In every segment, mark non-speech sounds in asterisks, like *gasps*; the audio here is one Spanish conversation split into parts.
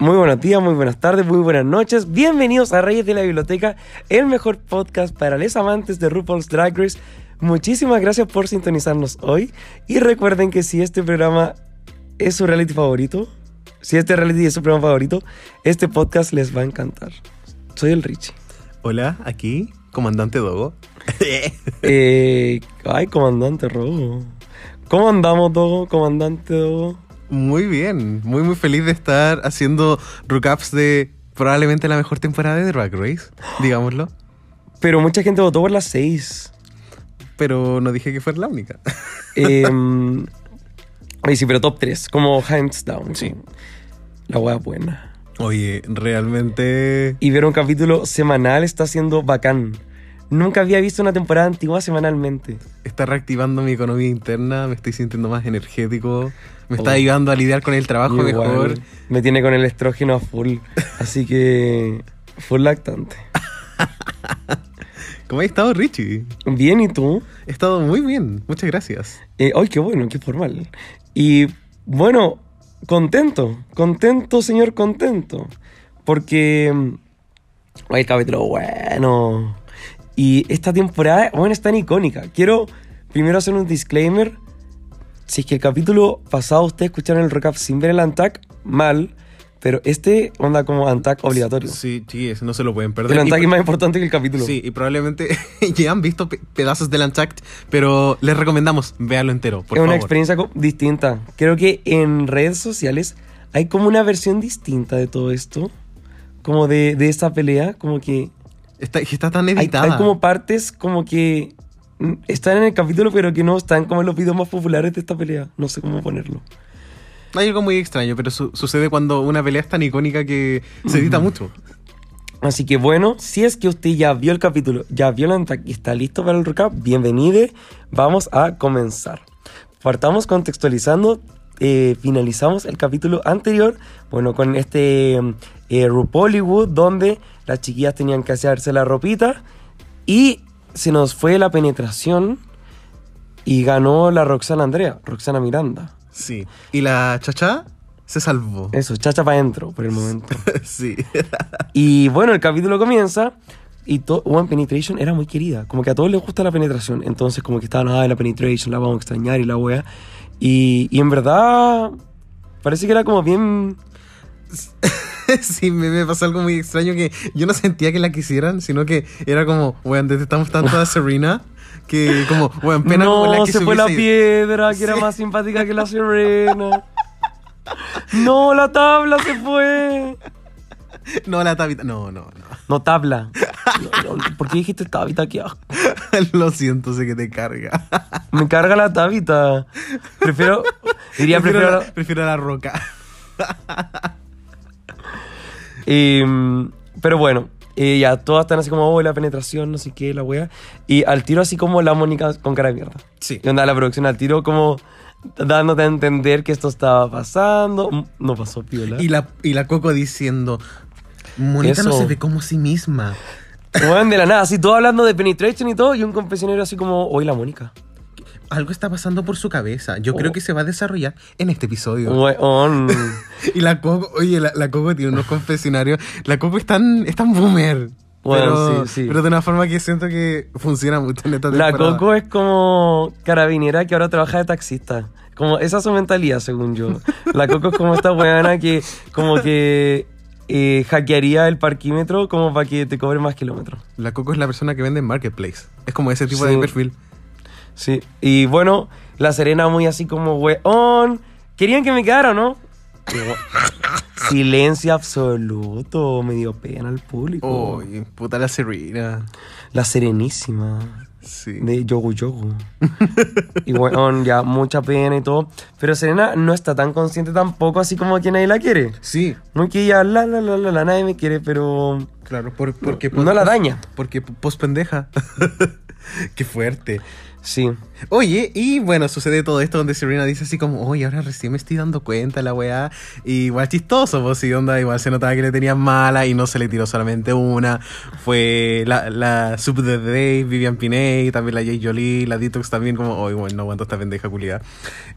Muy buenos días, muy buenas tardes, muy buenas noches. Bienvenidos a Reyes de la Biblioteca, el mejor podcast para los amantes de RuPaul's Drag Race. Muchísimas gracias por sintonizarnos hoy. Y recuerden que si este programa es su reality favorito, si este reality es su programa favorito, este podcast les va a encantar. Soy el Richie. Hola, aquí, comandante Dogo. *laughs* Eh, ay, comandante Robo. ¿Cómo andamos, Dogo? Comandante Dogo. Muy bien, muy muy feliz de estar haciendo recaps de probablemente la mejor temporada de Drag Race, digámoslo. Pero mucha gente votó por las 6. Pero no dije que fuera la única. *laughs* Eh, ay, sí, pero top 3, como hands down. Sí. La hueá buena. Oye, realmente... Y ver un capítulo semanal está siendo bacán. Nunca había visto una temporada antigua semanalmente. Está reactivando mi economía interna, me estoy sintiendo más energético, me está Oh. ayudando a lidiar con el trabajo mejor. Me tiene con el estrógeno a full. Así que. Full lactante. *laughs* ¿Cómo has estado, Richie? Bien, ¿y tú? He estado muy bien, muchas gracias. Eh, ¡Ay, qué bueno, qué formal! Y bueno, contento, contento, señor, contento. Porque. mm, ¡Ay, el capítulo bueno! Y esta temporada, bueno, es tan icónica. Quiero primero hacer un disclaimer. Si es que el capítulo pasado ustedes escucharon el recap sin ver el Antac, mal. Pero este onda como Antac obligatorio. Sí, sí, no se lo pueden perder. El Antac es más importante que el capítulo. Sí, y probablemente *laughs* ya han visto pe- pedazos del Untucked, pero les recomendamos, véanlo entero, por es una favor. experiencia distinta. Creo que en redes sociales hay como una versión distinta de todo esto. Como de, de esta pelea. Como que Está, está tan hay, editada. hay como partes como que están en el capítulo, pero que no están como en los videos más populares de esta pelea. No sé cómo ponerlo. Hay algo muy extraño, pero su- sucede cuando una pelea es tan icónica que se edita mucho. Así que bueno, si es que usted ya vio el capítulo, ya vio el Antac y está listo para el recap, bienvenido. Vamos a comenzar. Partamos contextualizando. eh, finalizamos el capítulo anterior, bueno, con este eh, RuPollywood, donde las chiquillas tenían que hacerse la ropita y se nos fue la penetración y ganó la Roxana Andrea, Roxana Miranda. Sí. Y la chacha se salvó. Eso, chacha para adentro por el momento. *laughs* sí. Y bueno, el capítulo comienza y One Penetration era muy querida. Como que a todos les gusta la penetración. Entonces, como que estaban, ah, la Penetration, la vamos a extrañar y la wea. Y, y en verdad, parece que era como bien. *laughs* *laughs* sí, me, me pasó algo muy extraño que yo no sentía que la quisieran, sino que era como, weón, detestamos tanto a Serena que como, weón, pena como la no, que se fue la hubiese ido". piedra, que era más simpática que la sirena. no, la tabla se fue. No, la tabita. No, no, no. No, tabla. No, no, ¿Por qué dijiste tabita? Qué asco. *laughs* Lo siento, sé que te carga. Me carga la tabita. Prefiero. Diría, prefiero, prefiero. la, prefiero la roca. *laughs* Pero bueno, eh, ya todas están así como, oh, la penetración, no sé qué, la wea. Y al tiro así como la Mónica con cara de mierda. Sí. Y onda la producción al tiro como dándote a entender que esto estaba pasando. Mm, No pasó, piola. Y la, y la Coco diciendo, Mónica no se ve como sí misma. Weón, de la nada, así todo hablando de penetration y todo, y un confesionario así como, hoy la Mónica. Algo está pasando por su cabeza. Yo creo Oh. que se va a desarrollar en este episodio. Weón. *laughs* Y la Coco, oye, la, la Coco tiene unos confesionarios. La Coco es tan, es tan boomer. Bueno, pero, sí, sí. pero de una forma que siento que funciona mucho en esta La temporada. Coco es como carabinera que ahora trabaja de taxista. Como esa es su mentalidad, según yo. La Coco es como esta weana que como que eh, hackearía el parquímetro como para que te cobre más kilómetros. La Coco es la persona que vende en Marketplace. Es como ese tipo Sí. de perfil. Sí. Y bueno, la Serena muy así como weón. Querían que me quedara, ¿no? Yo, *laughs* Silencio absoluto. Me dio pena al público. Uy, puta la Serena. La Serenísima. Sí. de Yogu Yogu. *laughs* y bueno, ya mucha pena y todo. Pero Serena no está tan consciente tampoco, así como que nadie la quiere. Sí, Muy que ella, la, la, la, la, la, nadie me quiere, pero claro, por- porque... no la daña. Porque post pendeja. *laughs* Qué fuerte. Sí. Oye, y bueno, sucede todo esto donde Serena dice así como, oye, ahora recién me estoy dando cuenta la weá. Y igual chistoso, pues sí, onda, igual se notaba que le tenían mala y no se le tiró solamente una. Fue la, la sub de Dave, Vivian Piney, también la Jay Jolie, la Detox también, como, oye, bueno, no aguanto esta pendeja culiada.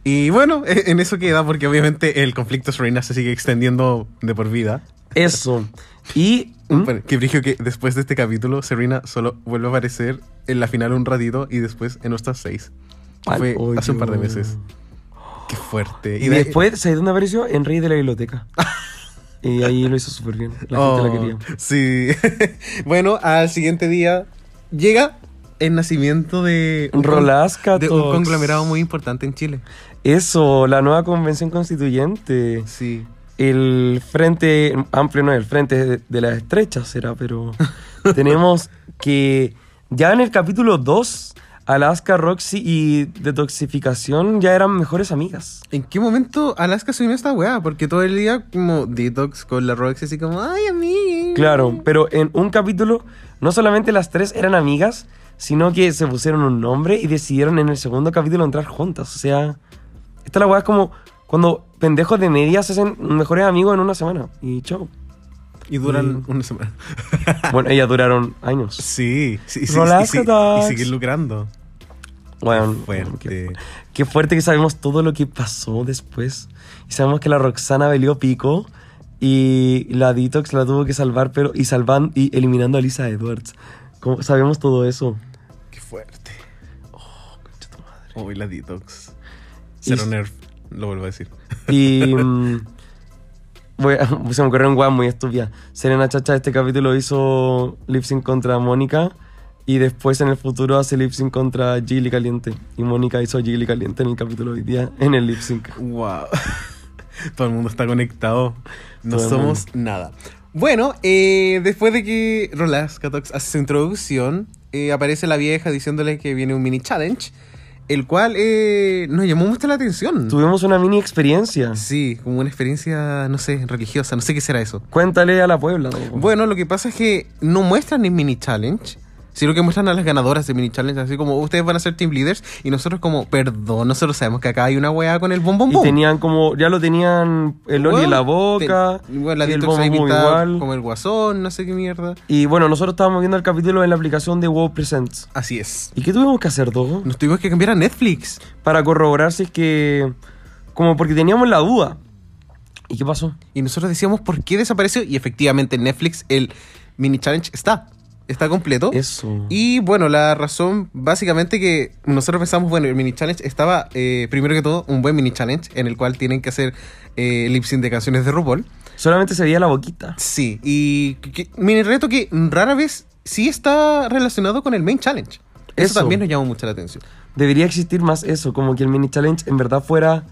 Y bueno, e- en eso queda porque obviamente el conflicto Serena se sigue extendiendo de por vida. Eso. Y. ¿Mm? Bueno, que brillo que después de este capítulo, Serena solo vuelve a aparecer en la final un ratito y después en nuestras seis. Al Fue hace un par de meses. Qué fuerte. Y, de- después, ¿sabes dónde apareció? En Rey de la Biblioteca. *laughs* y ahí lo hizo súper bien. La Oh, gente la quería. Sí. *laughs* bueno, al siguiente día llega el nacimiento de un, Rolasca de un conglomerado muy importante en Chile. Eso, la nueva convención constituyente. Sí. El frente amplio, no, el frente de, las estrechas será, pero *laughs* tenemos que ya en el capítulo 2, Alaska, Roxy y Detoxificación ya eran mejores amigas. ¿En qué momento Alaska se unió a esta weá? Porque todo el día como detox con la Roxy así como, ay, a mí. Claro, pero en un capítulo no solamente las tres eran amigas, sino que se pusieron un nombre y decidieron en el segundo capítulo entrar juntas. O sea, esta la weá es como cuando pendejos de media se hacen mejores amigos en una semana. Y chao. Y duran una semana. *laughs* Bueno, ellas duraron años. Sí, sí, sí. Rolasca y, y siguen lucrando. Bueno, Fuerte. Qué, qué fuerte que sabemos todo lo que pasó después. Y sabemos que la Roxana velió pico y la Detox la tuvo que salvar, pero y salvan y eliminando a Lisa Edwards. Como, sabemos todo eso. Qué fuerte. Concha tu madre. Uy, la detox. Y- Cero nerf, lo vuelvo a decir. Y *laughs* voy a- *laughs* se me ocurrió un guay muy estúpida. Serena Chacha este capítulo hizo lip sync contra Mónica y después en el futuro hace lip sync contra Gilly Caliente. Y Mónica hizo Gilly Caliente en el capítulo de hoy día en el lip sync. Wow. *laughs* Todo el mundo está conectado. No Todo somos nada. Bueno, eh, después de que Rolas Catox hace su introducción, eh, aparece la vieja diciéndole que viene un mini challenge, el cual eh, nos llamó mucho la atención. Tuvimos una mini experiencia. Sí, como una experiencia, no sé, religiosa, no sé qué será eso. Cuéntale a la Puebla. Bueno, lo que pasa es que no muestran el mini challenge, sino que muestran a las ganadoras de mini challenge, así como ustedes van a ser team leaders y nosotros como, perdón, nosotros sabemos que acá hay una weá con el bom bom y bom. tenían como, ya lo tenían el Oli en la boca, Te- bueno, la y el igual. como el guasón, no sé qué mierda. Y bueno, nosotros estábamos viendo el capítulo en la aplicación de WoW Presents. Así es. ¿Y qué tuvimos que hacer, Dogo? Nos tuvimos que cambiar a Netflix. Para corroborar si es que... Como porque teníamos la duda. ¿Y qué pasó? Y nosotros decíamos por qué desapareció. Y efectivamente en Netflix el mini challenge está. Está completo. Eso. Y bueno, la razón básicamente que nosotros pensamos, bueno, el mini challenge estaba, eh, primero que todo, un buen mini challenge en el cual tienen que hacer eh, lip sync de canciones de RuPaul. Solamente se veía la boquita. Sí, y que- mini reto que rara vez sí está relacionado con el main challenge. Eso, Eso. también nos llamó mucho la atención. Debería existir más eso, como que el mini challenge en verdad fuera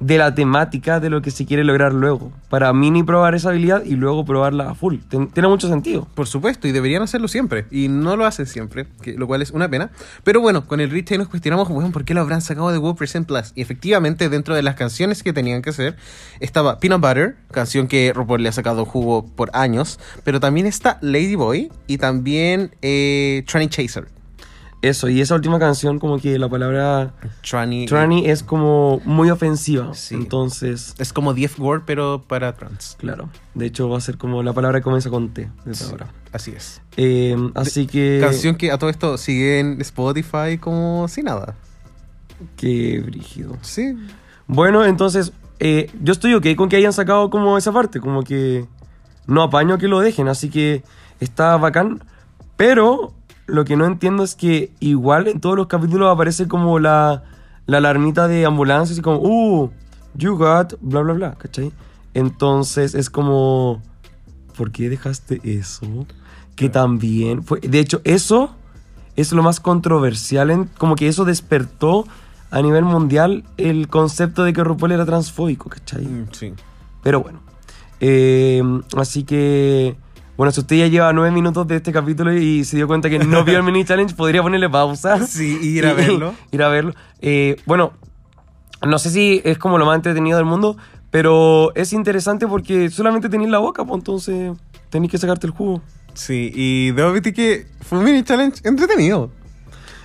de la temática de lo que se quiere lograr luego. Para mini probar esa habilidad y luego probarla a full. Tiene mucho sentido. Por supuesto, y deberían hacerlo siempre. Y no lo hacen siempre, que, lo cual es una pena. Pero bueno, con el Rich nos cuestionamos, bueno, ¿por qué lo habrán sacado de WoW Present Plus? Y efectivamente, dentro de las canciones que tenían que hacer, estaba Peanut Butter, canción que RuPaul le ha sacado jugo por años. Pero también está Ladyboy y también eh, Tranny Chaser. Eso, y esa última canción como que la palabra Tranny. tranny es como muy ofensiva. Sí. Entonces, Es como The F-Word, pero para trans. claro. De hecho va a ser como la palabra que comienza con T desde Sí, ahora. Así es. Eh, así que... Canción que a todo esto sigue en Spotify como si nada. Qué brígido. Sí. Bueno, entonces, eh, yo estoy ok con que hayan sacado como esa parte, como que no apaño que lo dejen, así que está bacán. Pero lo que no entiendo es que igual en todos los capítulos aparece como la, la alarmita de ambulancia, así como, uh, you got, bla, bla, bla, ¿cachai? Entonces es como, ¿por qué dejaste eso? Que también fue, de hecho, eso es lo más controversial, en, como que eso despertó a nivel mundial el concepto de que RuPaul era transfóbico, ¿cachai? Mm, Sí. Pero bueno. Eh, así que Bueno, si usted ya lleva nueve minutos de este capítulo y se dio cuenta que no vio el *laughs* mini challenge, podría ponerle pausa. Sí, y ir *laughs* a verlo. ir a verlo. Eh, bueno, no sé si es como lo más entretenido del mundo, pero es interesante porque solamente tenéis la boca, pues entonces tenéis que sacarte el jugo. Sí, y debo admitir que fue un mini challenge entretenido.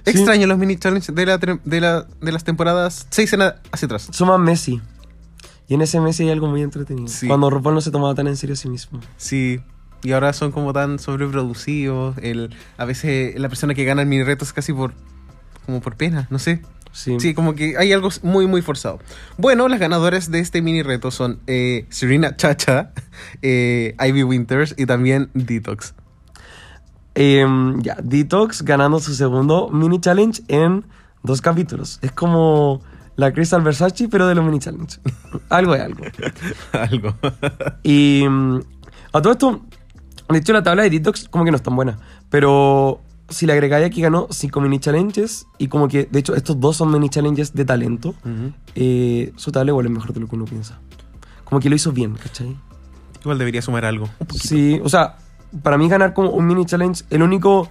Sí. Extraño los mini challenges de, la, de, la, de las temporadas 6 en a- hacia atrás. Son más Messi. Y en ese Messi hay algo muy entretenido. Sí. Cuando RuPaul no se tomaba tan en serio a sí mismo. Sí. Y ahora son como tan sobreproducidos. El, a veces la persona que gana el mini reto es casi por. como por pena, no sé. Sí. Sí, como que hay algo muy, muy forzado. Bueno, las ganadoras de este mini reto son eh, Serena Chacha, *laughs* eh, Ivy Winters y también Detox. Em, ya, Detox ganando su segundo mini challenge en dos capítulos. Es como la Crystal Versace, pero de los mini challenge. *laughs* algo es algo. algo. Y mm, a todo esto, de hecho la tabla de Detox como que no es tan buena, pero si le agregáis aquí ganó 5 mini challenges y como que, de hecho, estos dos son mini challenges de talento, Ujú. eh, su tabla igual es mejor de lo que uno piensa. Como que lo hizo bien, ¿cachai? Igual debería sumar algo. Sí, o sea, para mí ganar como un mini challenge, el único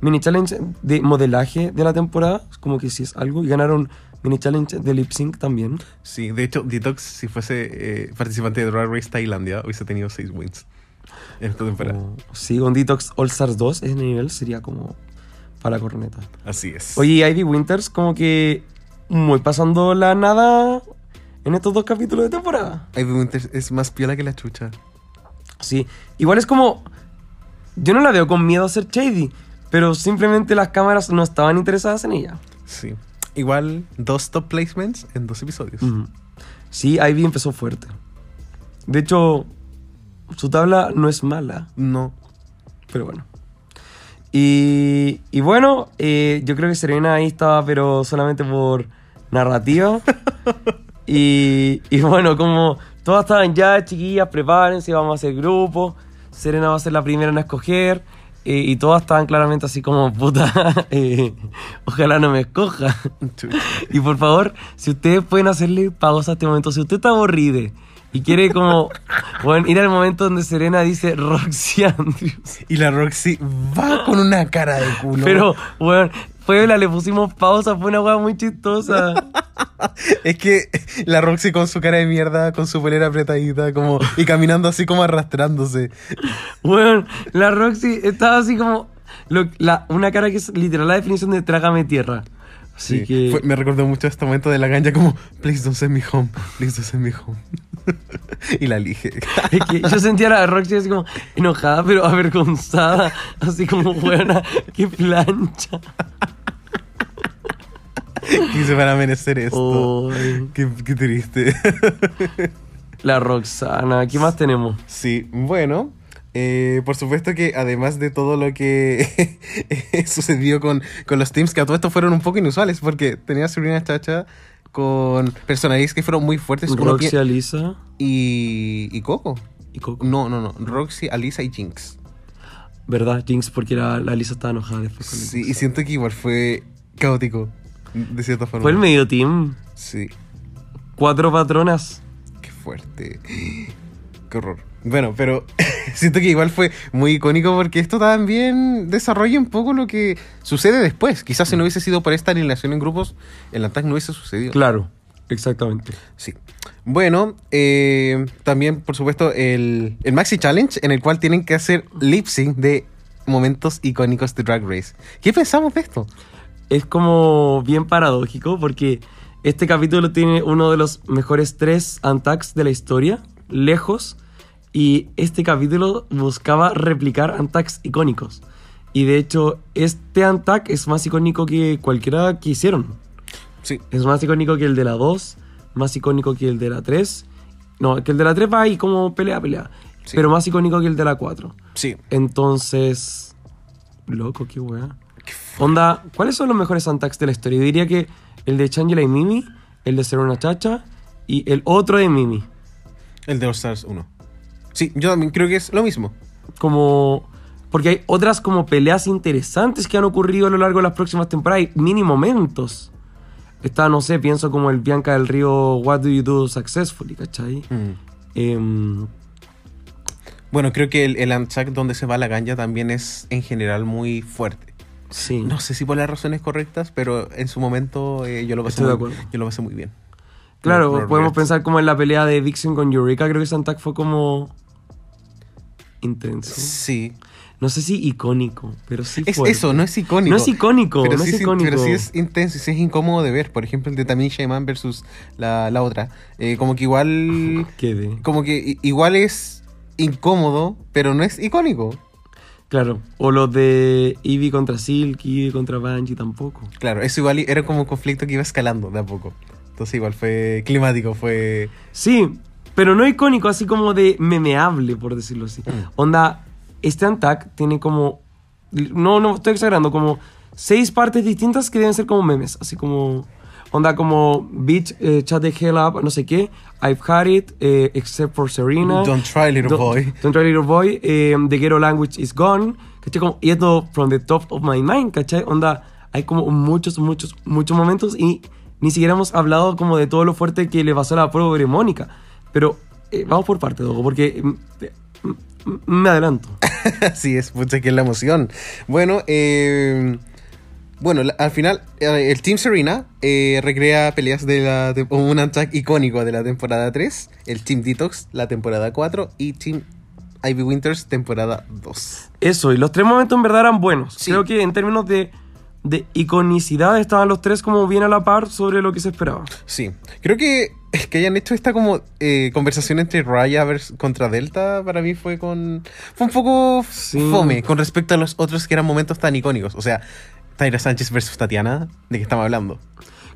mini challenge de modelaje de la temporada, como que sí es algo, y ganaron mini challenge de lip sync también. Sí, de hecho, Detox, si fuese eh, participante de Drag Race Tailandia, hubiese tenido 6 wins *laughs* en esta temporada. O- sí, con Detox All Stars 2, ese nivel sería como para corneta. Así es. Oye, Ivy Winters, como que muy pasando la nada en estos dos capítulos de temporada. Ivy Winters es más piola que la chucha. Sí, igual es como. Yo no la veo con miedo a ser shady, pero simplemente las cámaras no estaban interesadas en ella. Sí. Igual, dos top placements en dos episodios. Sí, Ivy empezó fuerte. De hecho, su tabla no es mala, No. pero bueno. Y, y bueno, eh, yo creo que Serena ahí estaba, pero solamente por narrativa. *laughs* y, y bueno, como todas estaban ya, chiquillas, prepárense, vamos a hacer grupo. Serena va a ser la primera en escoger. eh, y todas estaban claramente así como, puta, *laughs* eh, ojalá no me escoja. *laughs* Y por favor, si ustedes pueden hacerle pausa a este momento, si usted está aburrido y quiere como, bueno, ir al momento donde Serena dice Roxy Andrews. Y la Roxy va con una cara de culo. Pero, bueno, Puebla le pusimos pausa, fue una hueá muy chistosa. Es que la Roxy con su cara de mierda, con su polera apretadita, como, y caminando así como arrastrándose. Bueno, la Roxy estaba así como, lo- la- una cara que es literal la definición de trágame tierra. Así Sí, que... fue- me recordó mucho este momento de la ganja como, please don't send me home, please don't send me home. *laughs* y la elige. *laughs* Es que yo sentía a la Roxy así como enojada, pero avergonzada. Así como, buena, qué plancha. *laughs* Quise para merecer esto. Qué, qué triste. la Roxana, ¿qué más tenemos? Sí, bueno, eh, por supuesto que además de todo lo que sucedió con, con los teams, que a todo esto fueron un poco inusuales, porque tenía a Sabrina Chacha con personajes que fueron muy fuertes. Roxy, Alisa y, y Coco. y Coco. No, no, no. Roxy, Alisa y Jinx. ¿Verdad? Jinx, porque la, la Alisa estaba enojada después con Sí, y siento que igual fue caótico, de cierta forma. Fue el medio team. Sí, Cuatro patronas. qué fuerte. *gasps* Qué horror. Bueno, pero *laughs* siento que igual fue muy icónico porque esto también desarrolla un poco lo que sucede después. Quizás si no hubiese sido por esta alineación en grupos, el ataque no hubiese sucedido. Claro, exactamente. Sí. Bueno, eh, también, por supuesto, el, el Maxi Challenge, en el cual tienen que hacer lip sync de momentos icónicos de Drag Race. ¿Qué pensamos de esto? Es como bien paradójico porque este capítulo tiene uno de los mejores tres Antacs de la historia, lejos, y este capítulo buscaba replicar Antacs icónicos. Y de hecho, este Antac es más icónico que cualquiera que hicieron. Sí. Es más icónico que el de la 2, más icónico que el de la 3. No, que el de la 3 va ahí como pelea, pelea. Sí. Pero más icónico que el de la 4. Sí. Entonces. Loco, qué weá. Onda, ¿cuáles son los mejores Antacs de la historia? Yo diría que el de Changela y Mimi, el de Serena Chacha y el otro de Mimi. El de All Stars 1. Sí, yo también creo que es lo mismo. Como. Porque hay otras como peleas interesantes que han ocurrido a lo largo de las próximas temporadas. Hay mini momentos. Está, no sé, pienso como el Bianca del Río What Do You Do Successfully, ¿cachai? Mm. Em, Bueno, creo que el, el donde se va la ganja también es en general muy fuerte. Sí. No sé si por las razones correctas, pero en su momento eh, yo, lo pasé Estoy de acuerdo. yo lo pasé muy bien. Claro, podemos pensar como en la pelea de Vixen con Eureka. Creo que ese attack fue como. intenso. Sí. No sé si icónico, pero sí Es fuerte. eso, no es icónico. No es icónico, pero no sí es icónico. pero sí es intenso y sí es incómodo de ver. Por ejemplo, el de Tamisha Man versus la, la otra. Eh, como que igual. Qué de- Como que igual es incómodo, pero no es icónico. Claro. O los de Eevee contra Silk, Eevee contra Banshee tampoco. Claro, eso igual era como un conflicto que iba escalando de a poco. Entonces igual fue climático, fue... Sí, pero no icónico, así como de memeable, por decirlo así. Mm. Onda, este Antac tiene como. No, no, estoy exagerando, como seis partes distintas que deben ser como memes. Así como. Onda como Bitch, eh, Chat the Hell Up, no sé qué. I've had it, eh, except for Serena. Don't try, little Don't- boy. Don't try, little boy. eh, the ghetto language is gone. ¿Cachai? Como yendo from the top of my mind, ¿cachai? Onda, hay como muchos, muchos, muchos momentos y ni siquiera hemos hablado como de todo lo fuerte que le pasó a la pobre Mónica. Pero eh, vamos por partes, Dogo, porque mm, eh, mm, me adelanto. *laughs* Así es, pucha, que es la emoción. Bueno, eh, bueno, al final eh, el Team Serena eh, recrea peleas de la de- un attack icónico de la temporada 3, el Team Detox la temporada 4 y Team Ivy Winters temporada 2. Eso, y los tres momentos en verdad eran buenos. Sí. Creo que en términos de, de iconicidad estaban los tres como bien a la par sobre lo que se esperaba. Sí, creo que que hayan hecho esta como eh, conversación entre Raya contra Delta para mí fue con fue un poco Sí. fome con respecto a los otros que eran momentos tan icónicos, o sea, Tyra Sánchez versus Tatiana, ¿de qué estamos hablando?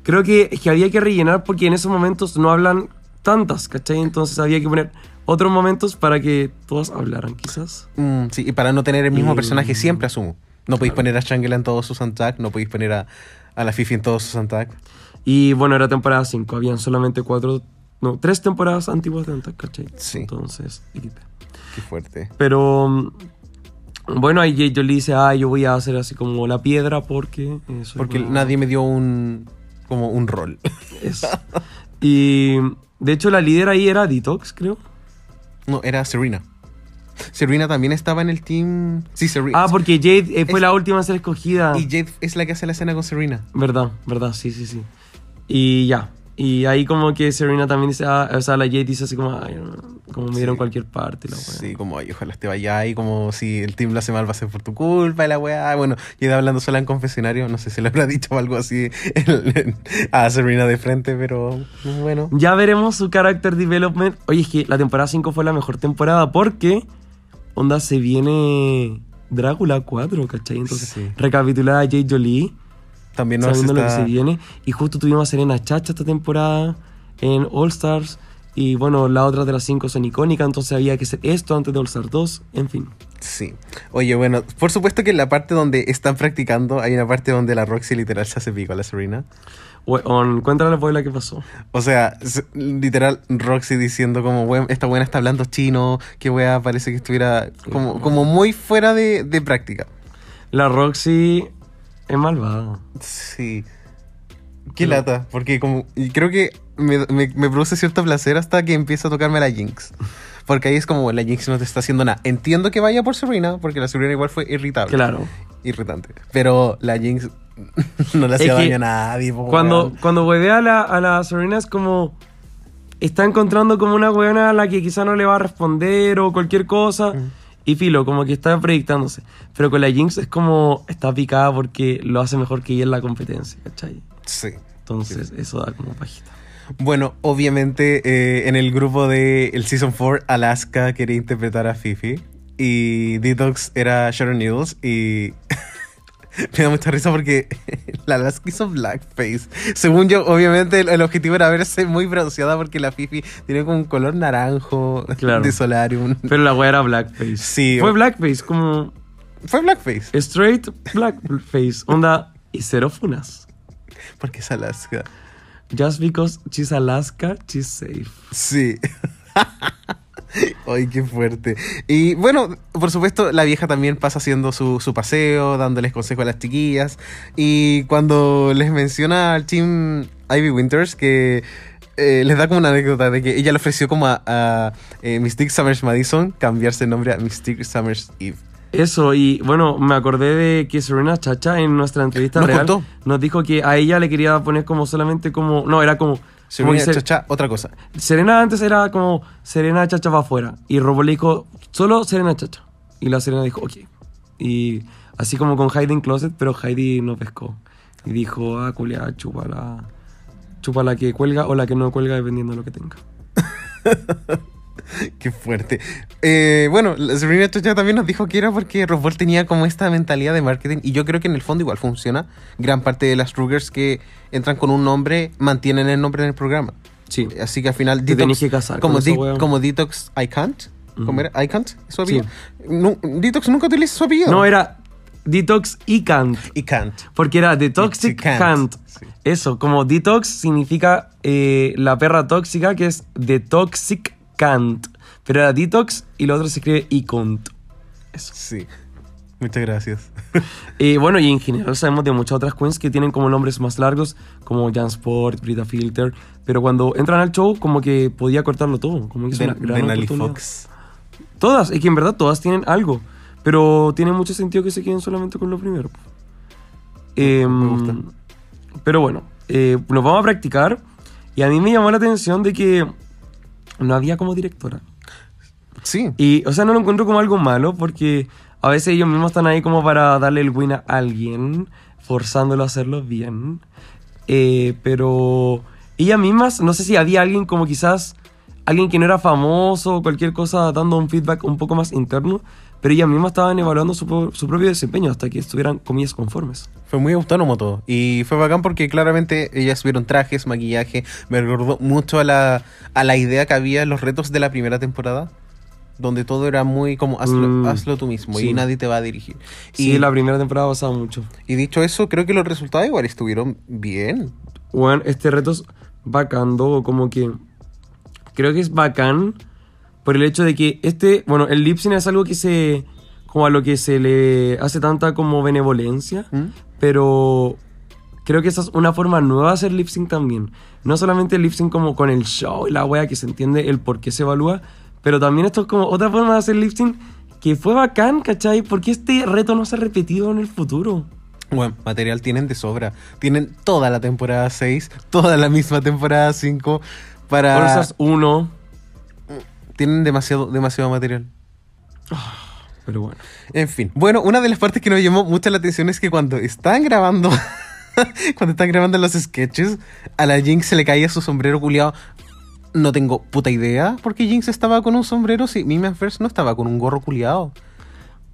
Creo que, que había que rellenar porque en esos momentos no hablan tantas, ¿cachai? Entonces había que poner otros momentos para que todas hablaran, quizás. Mm, sí, y para no tener el mismo Y- personaje siempre asumo. No podéis poner a Shangela en todos sus Antac, no podéis poner a, a la Fifi en todos sus Antac. Y bueno, era temporada 5, habían solamente cuatro, no, tres temporadas antiguas de Antac, ¿cachai? Sí. Entonces. Qué fuerte. Pero mm, bueno, ahí Jay Jolie dice, ah, yo voy a hacer así como la piedra porque... eh, Porque buena". nadie me dio un como un rol. Eso. *laughs* Y de hecho la líder ahí era Detox, creo. No, era Serena. Serena también estaba en el team. Sí, Serena. Ah, porque Jade eh, fue Es- la última en ser escogida. Y Jade es la que hace la escena con Serena. Verdad, verdad, sí, sí, sí. Y ya. Y ahí como que Serena también dice, ah, o sea, la Jade dice así como, ay, como me dieron Sí. cualquier parte, la. Sí, como, ay, ojalá te vaya ahí, como si el team lo hace mal va a ser por tu culpa y la weá. Bueno, y de hablando sola en confesionario, no sé si le habrá *laughs* dicho algo así a Serena de frente, pero bueno. Ya veremos su character development. Oye, es que la temporada 5 fue la mejor temporada porque, onda, se viene Drácula 4, ¿cachai? Entonces, Sí. recapitular a Jade Jolie, También nos sabiendo lo que está... se viene. Y justo tuvimos a Serena Chacha esta temporada en All Stars. Y bueno, la otra de las 5 son icónicas, entonces había que hacer esto antes de All Stars 2. En fin. Sí. Oye, bueno, por supuesto que en la parte donde están practicando, hay una parte donde la Roxy literal se hace pico a la Serena. Weón, cuéntale a la abuela qué pasó. O sea, literal, Roxy diciendo como, "Weón, esta buena está hablando chino, que wea parece que estuviera como, como muy fuera de, de práctica. La Roxy es malvada. Sí. Qué Pero- lata, porque como, creo que me, me- me produce cierto placer hasta que empieza a tocarme la Jinx. Porque ahí es como, la Jinx no te está haciendo nada. Entiendo que vaya por Serena, porque la Serena igual fue irritable. Claro. Irritante. Pero la Jinx *laughs* no le hacía daño a nadie. po, Cuando, weón. cuando huevea a la, a la Serena es como. Está encontrando como una weona a la que quizá no le va a responder o cualquier cosa. Mm. Y filo, como que está predictándose. Pero con la Jinx es como. Está picada porque lo hace mejor que ella en la competencia, ¿cachai? Sí. Entonces, eso da como pajita. Bueno, obviamente eh, en el grupo de el Season 4, Alaska quería interpretar a Fifi y Detox era Sharon Needles y *laughs* *laughs* me da mucha risa porque *laughs* la Alaska hizo blackface. Según yo, obviamente el, el objetivo era verse muy bronceada porque la Fifi tiene como un color naranjo Claro. de solarium. Pero la wea era blackface. Sí. Fue blackface, como. Fue blackface Straight blackface. Onda. Y cero funas. porque es Alaska. Just because she's Alaska, she's safe. Sí. *laughs* Ay, qué fuerte. Y bueno, por supuesto, la vieja también pasa haciendo su, su paseo, dándoles consejos a las chiquillas. Y cuando les menciona al team Ivy Winters que eh, les da como una anécdota de que ella le ofreció como a, a eh, Mystique Summers Madison cambiarse el nombre a Mystique Summers Eve. Eso, y bueno, me acordé de que Serena Chacha en nuestra entrevista Nos real contó. nos dijo que a ella le quería poner como solamente como. No, era como. Se Ser- chacha, otra cosa. Serena antes era como Serena Chacha va afuera. Y Robo le dijo, solo Serena Chacha. Y la Serena dijo, ok. Y así como con Heidi en Closet, pero Heidi no pescó. Y dijo, ah, culia, chupa la, chupa la que cuelga o la que no cuelga, dependiendo de lo que tenga. *laughs* *laughs* Qué fuerte. Eh, bueno, Sabrina Chacha también nos dijo que era porque Roswell tenía como esta mentalidad de marketing y yo creo que en el fondo igual funciona. Gran parte de las Rugers que entran con un nombre mantienen el nombre en el programa. Sí. Así que al final Te tenés que casar como, Di- wea. como Detox I Can't. ¿Cómo Ujú. era? I Can't, su apellido. Nu- Detox nunca utiliza su apellido. No, era Detox y Can't. I Can't. Porque era The Toxic Can't. Can't. Sí. Eso, como detox significa eh, la perra tóxica, que es The Can't. Pero era detox y lo otro se escribe icont. Eso. Sí. Muchas gracias. Y *laughs* bueno, y en general sabemos de muchas otras queens que tienen como nombres más largos, como Jan Sport, Brita Filter. Pero cuando entran al show, como que podía cortarlo todo. Como que es una gran. Fox. Todas, es que en verdad todas tienen algo. Pero tiene mucho sentido que se queden solamente con lo primero. Em, Me gusta. Pero bueno, eh, nos vamos a practicar. Y a mí me llamó la atención de que no había como directora. Sí. Y, o sea, no lo encuentro como algo malo porque a veces ellos mismos están ahí como para darle el win a alguien, forzándolo a hacerlo bien. Eh, pero ellas mismas, no sé si había alguien como quizás, alguien que no era famoso o cualquier cosa dando un feedback un poco más interno, pero ellas mismas estaban evaluando su, pro- su propio desempeño hasta que estuvieran, comillas, conformes. Fue muy autónomo todo. Y fue bacán porque claramente ellas vieron trajes, maquillaje. Me recordó mucho a la, a la idea que había en los retos de la primera temporada. Donde todo era muy como hazlo, Mm, hazlo tú mismo sí. y nadie te va a dirigir. Sí, y, la primera temporada pasaba mucho. y dicho eso, creo que los resultados igual estuvieron bien. Bueno, este reto es bacando, o como que. Creo que es bacán por el hecho de que este. Bueno, el lip sync es algo que se. Como a lo que se le hace tanta como benevolencia. ¿Mm? Pero. Creo que esa es una forma nueva de hacer lip sync también. No solamente el lip sync como con el show y la wea que se entiende el por qué se evalúa. Pero también esto es como otra forma de hacer lip sync que fue bacán, ¿cachai? Porque este reto no se ha repetido en el futuro. Bueno, material tienen de sobra. Tienen toda la temporada 6, toda la misma temporada 5 para... Fuerzas uno. Tienen demasiado, demasiado material. Pero bueno. En fin. Bueno, una de las partes que nos llamó mucho la atención es que cuando están grabando, *laughs* cuando están grabando los sketches, a la Jinx se le caía su sombrero culiado. No tengo puta idea por qué Jinx estaba con un sombrero si Mimian First no estaba con un gorro culiado.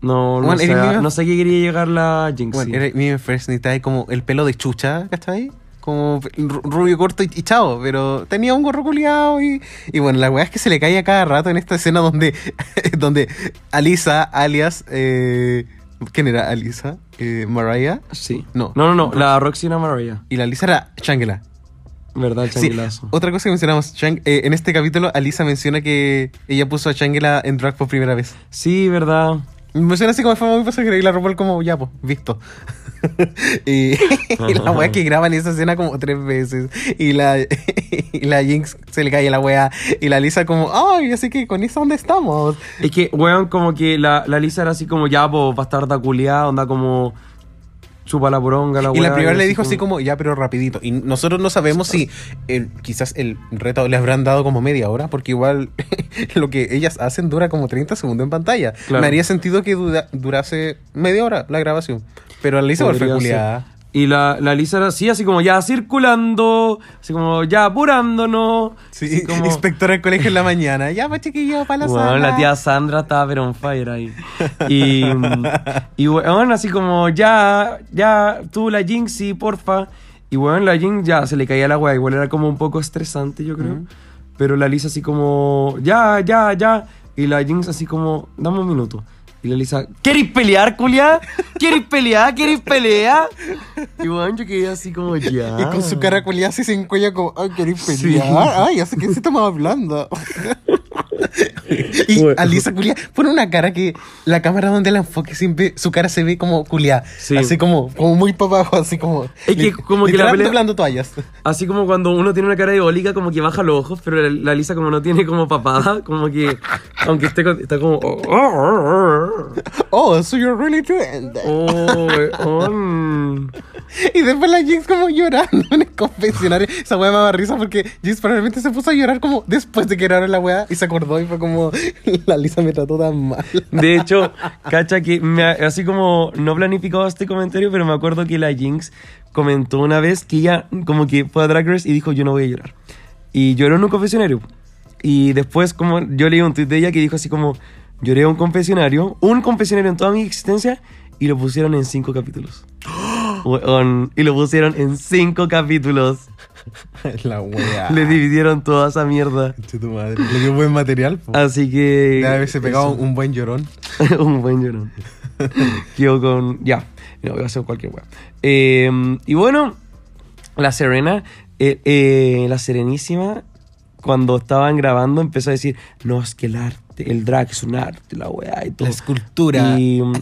No, no, Bueno, sé, no sé qué quería llegar la Jinx. Bueno, sí. era Mimian First necesitaba ahí como el pelo de chucha, ¿cachai? Como ru- rubio corto y, y chao, pero tenía un gorro culiado y, y bueno, la weá es que se le cae a cada rato en esta escena donde, *laughs* donde Alisa, alias, eh, ¿quién era Alisa? Eh, Mariah. Sí. No. No, no, no. La Roxina Maravilla. Y la Alisa era Shangela. ¿Verdad? Sí, changuilazo. otra cosa que mencionamos, eh, en este capítulo Alisa menciona que ella puso a Shangela en drag por primera vez. Sí, ¿verdad? Menciona así como forma muy pasajera y la ropa como, ya, pues, visto. *laughs* y, *laughs* y la wea que graban esa escena como tres veces. Y la, *laughs* y la Jinx se le cae la wea. Y la Lisa como, ay, así que con eso, ¿dónde estamos? Es que, weón, como que la, la Lisa era así como ya, po, bastarda culiada, onda como chupa la poronga, la y la primera le dijo así como, ya, pero rapidito. Y nosotros no sabemos si el- quizás el reto le habrán dado como media hora, porque igual lo que ellas hacen dura como 30 segundos en pantalla. Claro. Me haría sentido que dura- durase media hora la grabación. Pero la Lisa igual fue culiada. Y la, la Lisa era así, así como ya circulando, así como ya apurándonos. Sí, como- inspectora del colegio en la mañana. Ya, pues chiquillo, para la Bueno, sala. la tía Sandra estaba pero on fire ahí. Y, y bueno, así como ya, ya, tú la Jinx, sí, porfa. Y bueno, la Jinx ya se le caía la weá, igual era como un poco estresante, yo creo. Ujú. Pero la Lisa así como, ya, ya, ya. Y la Jinx así como, dame un minuto. Y la Lisa, ¿queréis pelear, culia? ¿Queréis *laughs* pelear? ¿Queréis pelear? Y bueno, yo quedé así como, ya. Y con su cara culiada así se encuella como, ay, querés Sí. pelear. Ay, sé que sí estamos hablando. *laughs* Y Bueno. Alisa culia pone una cara que la cámara donde la enfoque siempre su cara se ve como culia. Sí. Así como, como muy para abajo, así como. Es que como que la pelea- doblando toallas. Así como cuando uno tiene una cara diabólica, como que baja los ojos, pero la, la Lisa como no tiene como papada, como que, aunque esté con- está como... *laughs* Oh, so you're really doing that. Oh. *laughs* Y después la Jinx como llorando en el confesionario. Esa weá me daba risa porque Jinx probablemente se puso a llorar como después de que grabaron la weá y se acordó y fue como, *laughs* la Lisa me trató tan mal. De hecho, cacha que me así como no planificaba este comentario, pero me acuerdo que la Jinx comentó una vez que ella como que fue a Drag Race y dijo yo no voy a llorar. Y lloró en un confesionario. Y después como yo leí un tweet de ella que dijo así como lloré en un confesionario, un confesionario en toda mi existencia y lo pusieron en cinco capítulos. *gasps* Weón, y lo pusieron en cinco capítulos. *laughs* La weá. Le dividieron toda esa mierda. Tu madre. Le dio buen material. po. Así que... Debe haberse pegado un buen llorón. *laughs* un buen llorón. *laughs* Quedo con. Ya. No, voy a hacer cualquier weá. Eh, y bueno, la Serena, eh, eh, la Serenísima, cuando estaban grabando, empezó a decir: No, es que el arte, el drag es un arte, la weá y todo. La escultura. Y mm,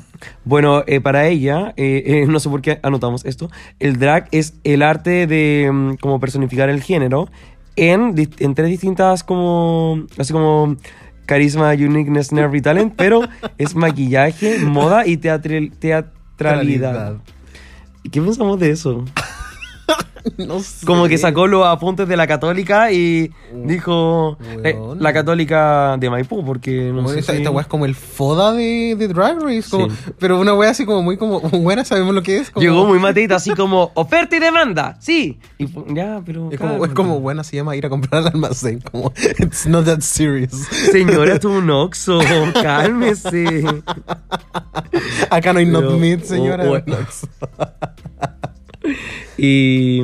bueno, eh, para ella, eh, eh, *laughs* no sé por qué anotamos esto, el drag es el arte de mm, como personificar el género en, en tres distintas como, así como carisma, uniqueness, nerve y talent, pero *laughs* es maquillaje, moda y teatral- teatralidad. ¿Y qué pensamos de eso? *laughs* No sé. Como que sacó los apuntes de la católica y dijo eh, la católica de Maipú, porque no Bueno, sé esta, si- esta weá es como el foda de, de Drag Race. como- Sí. Pero una weá así como muy como *laughs* buena, sabemos lo que es. como- Llegó muy *laughs* mateita, así como oferta y demanda, sí. Y ya, pero. Es como, es como buena, se llama ir a comprar al almacén. Como, it's not that serious. Señora, es un oxo, cálmese. Acá no hay Pero- not meat, señora. o- o- Y,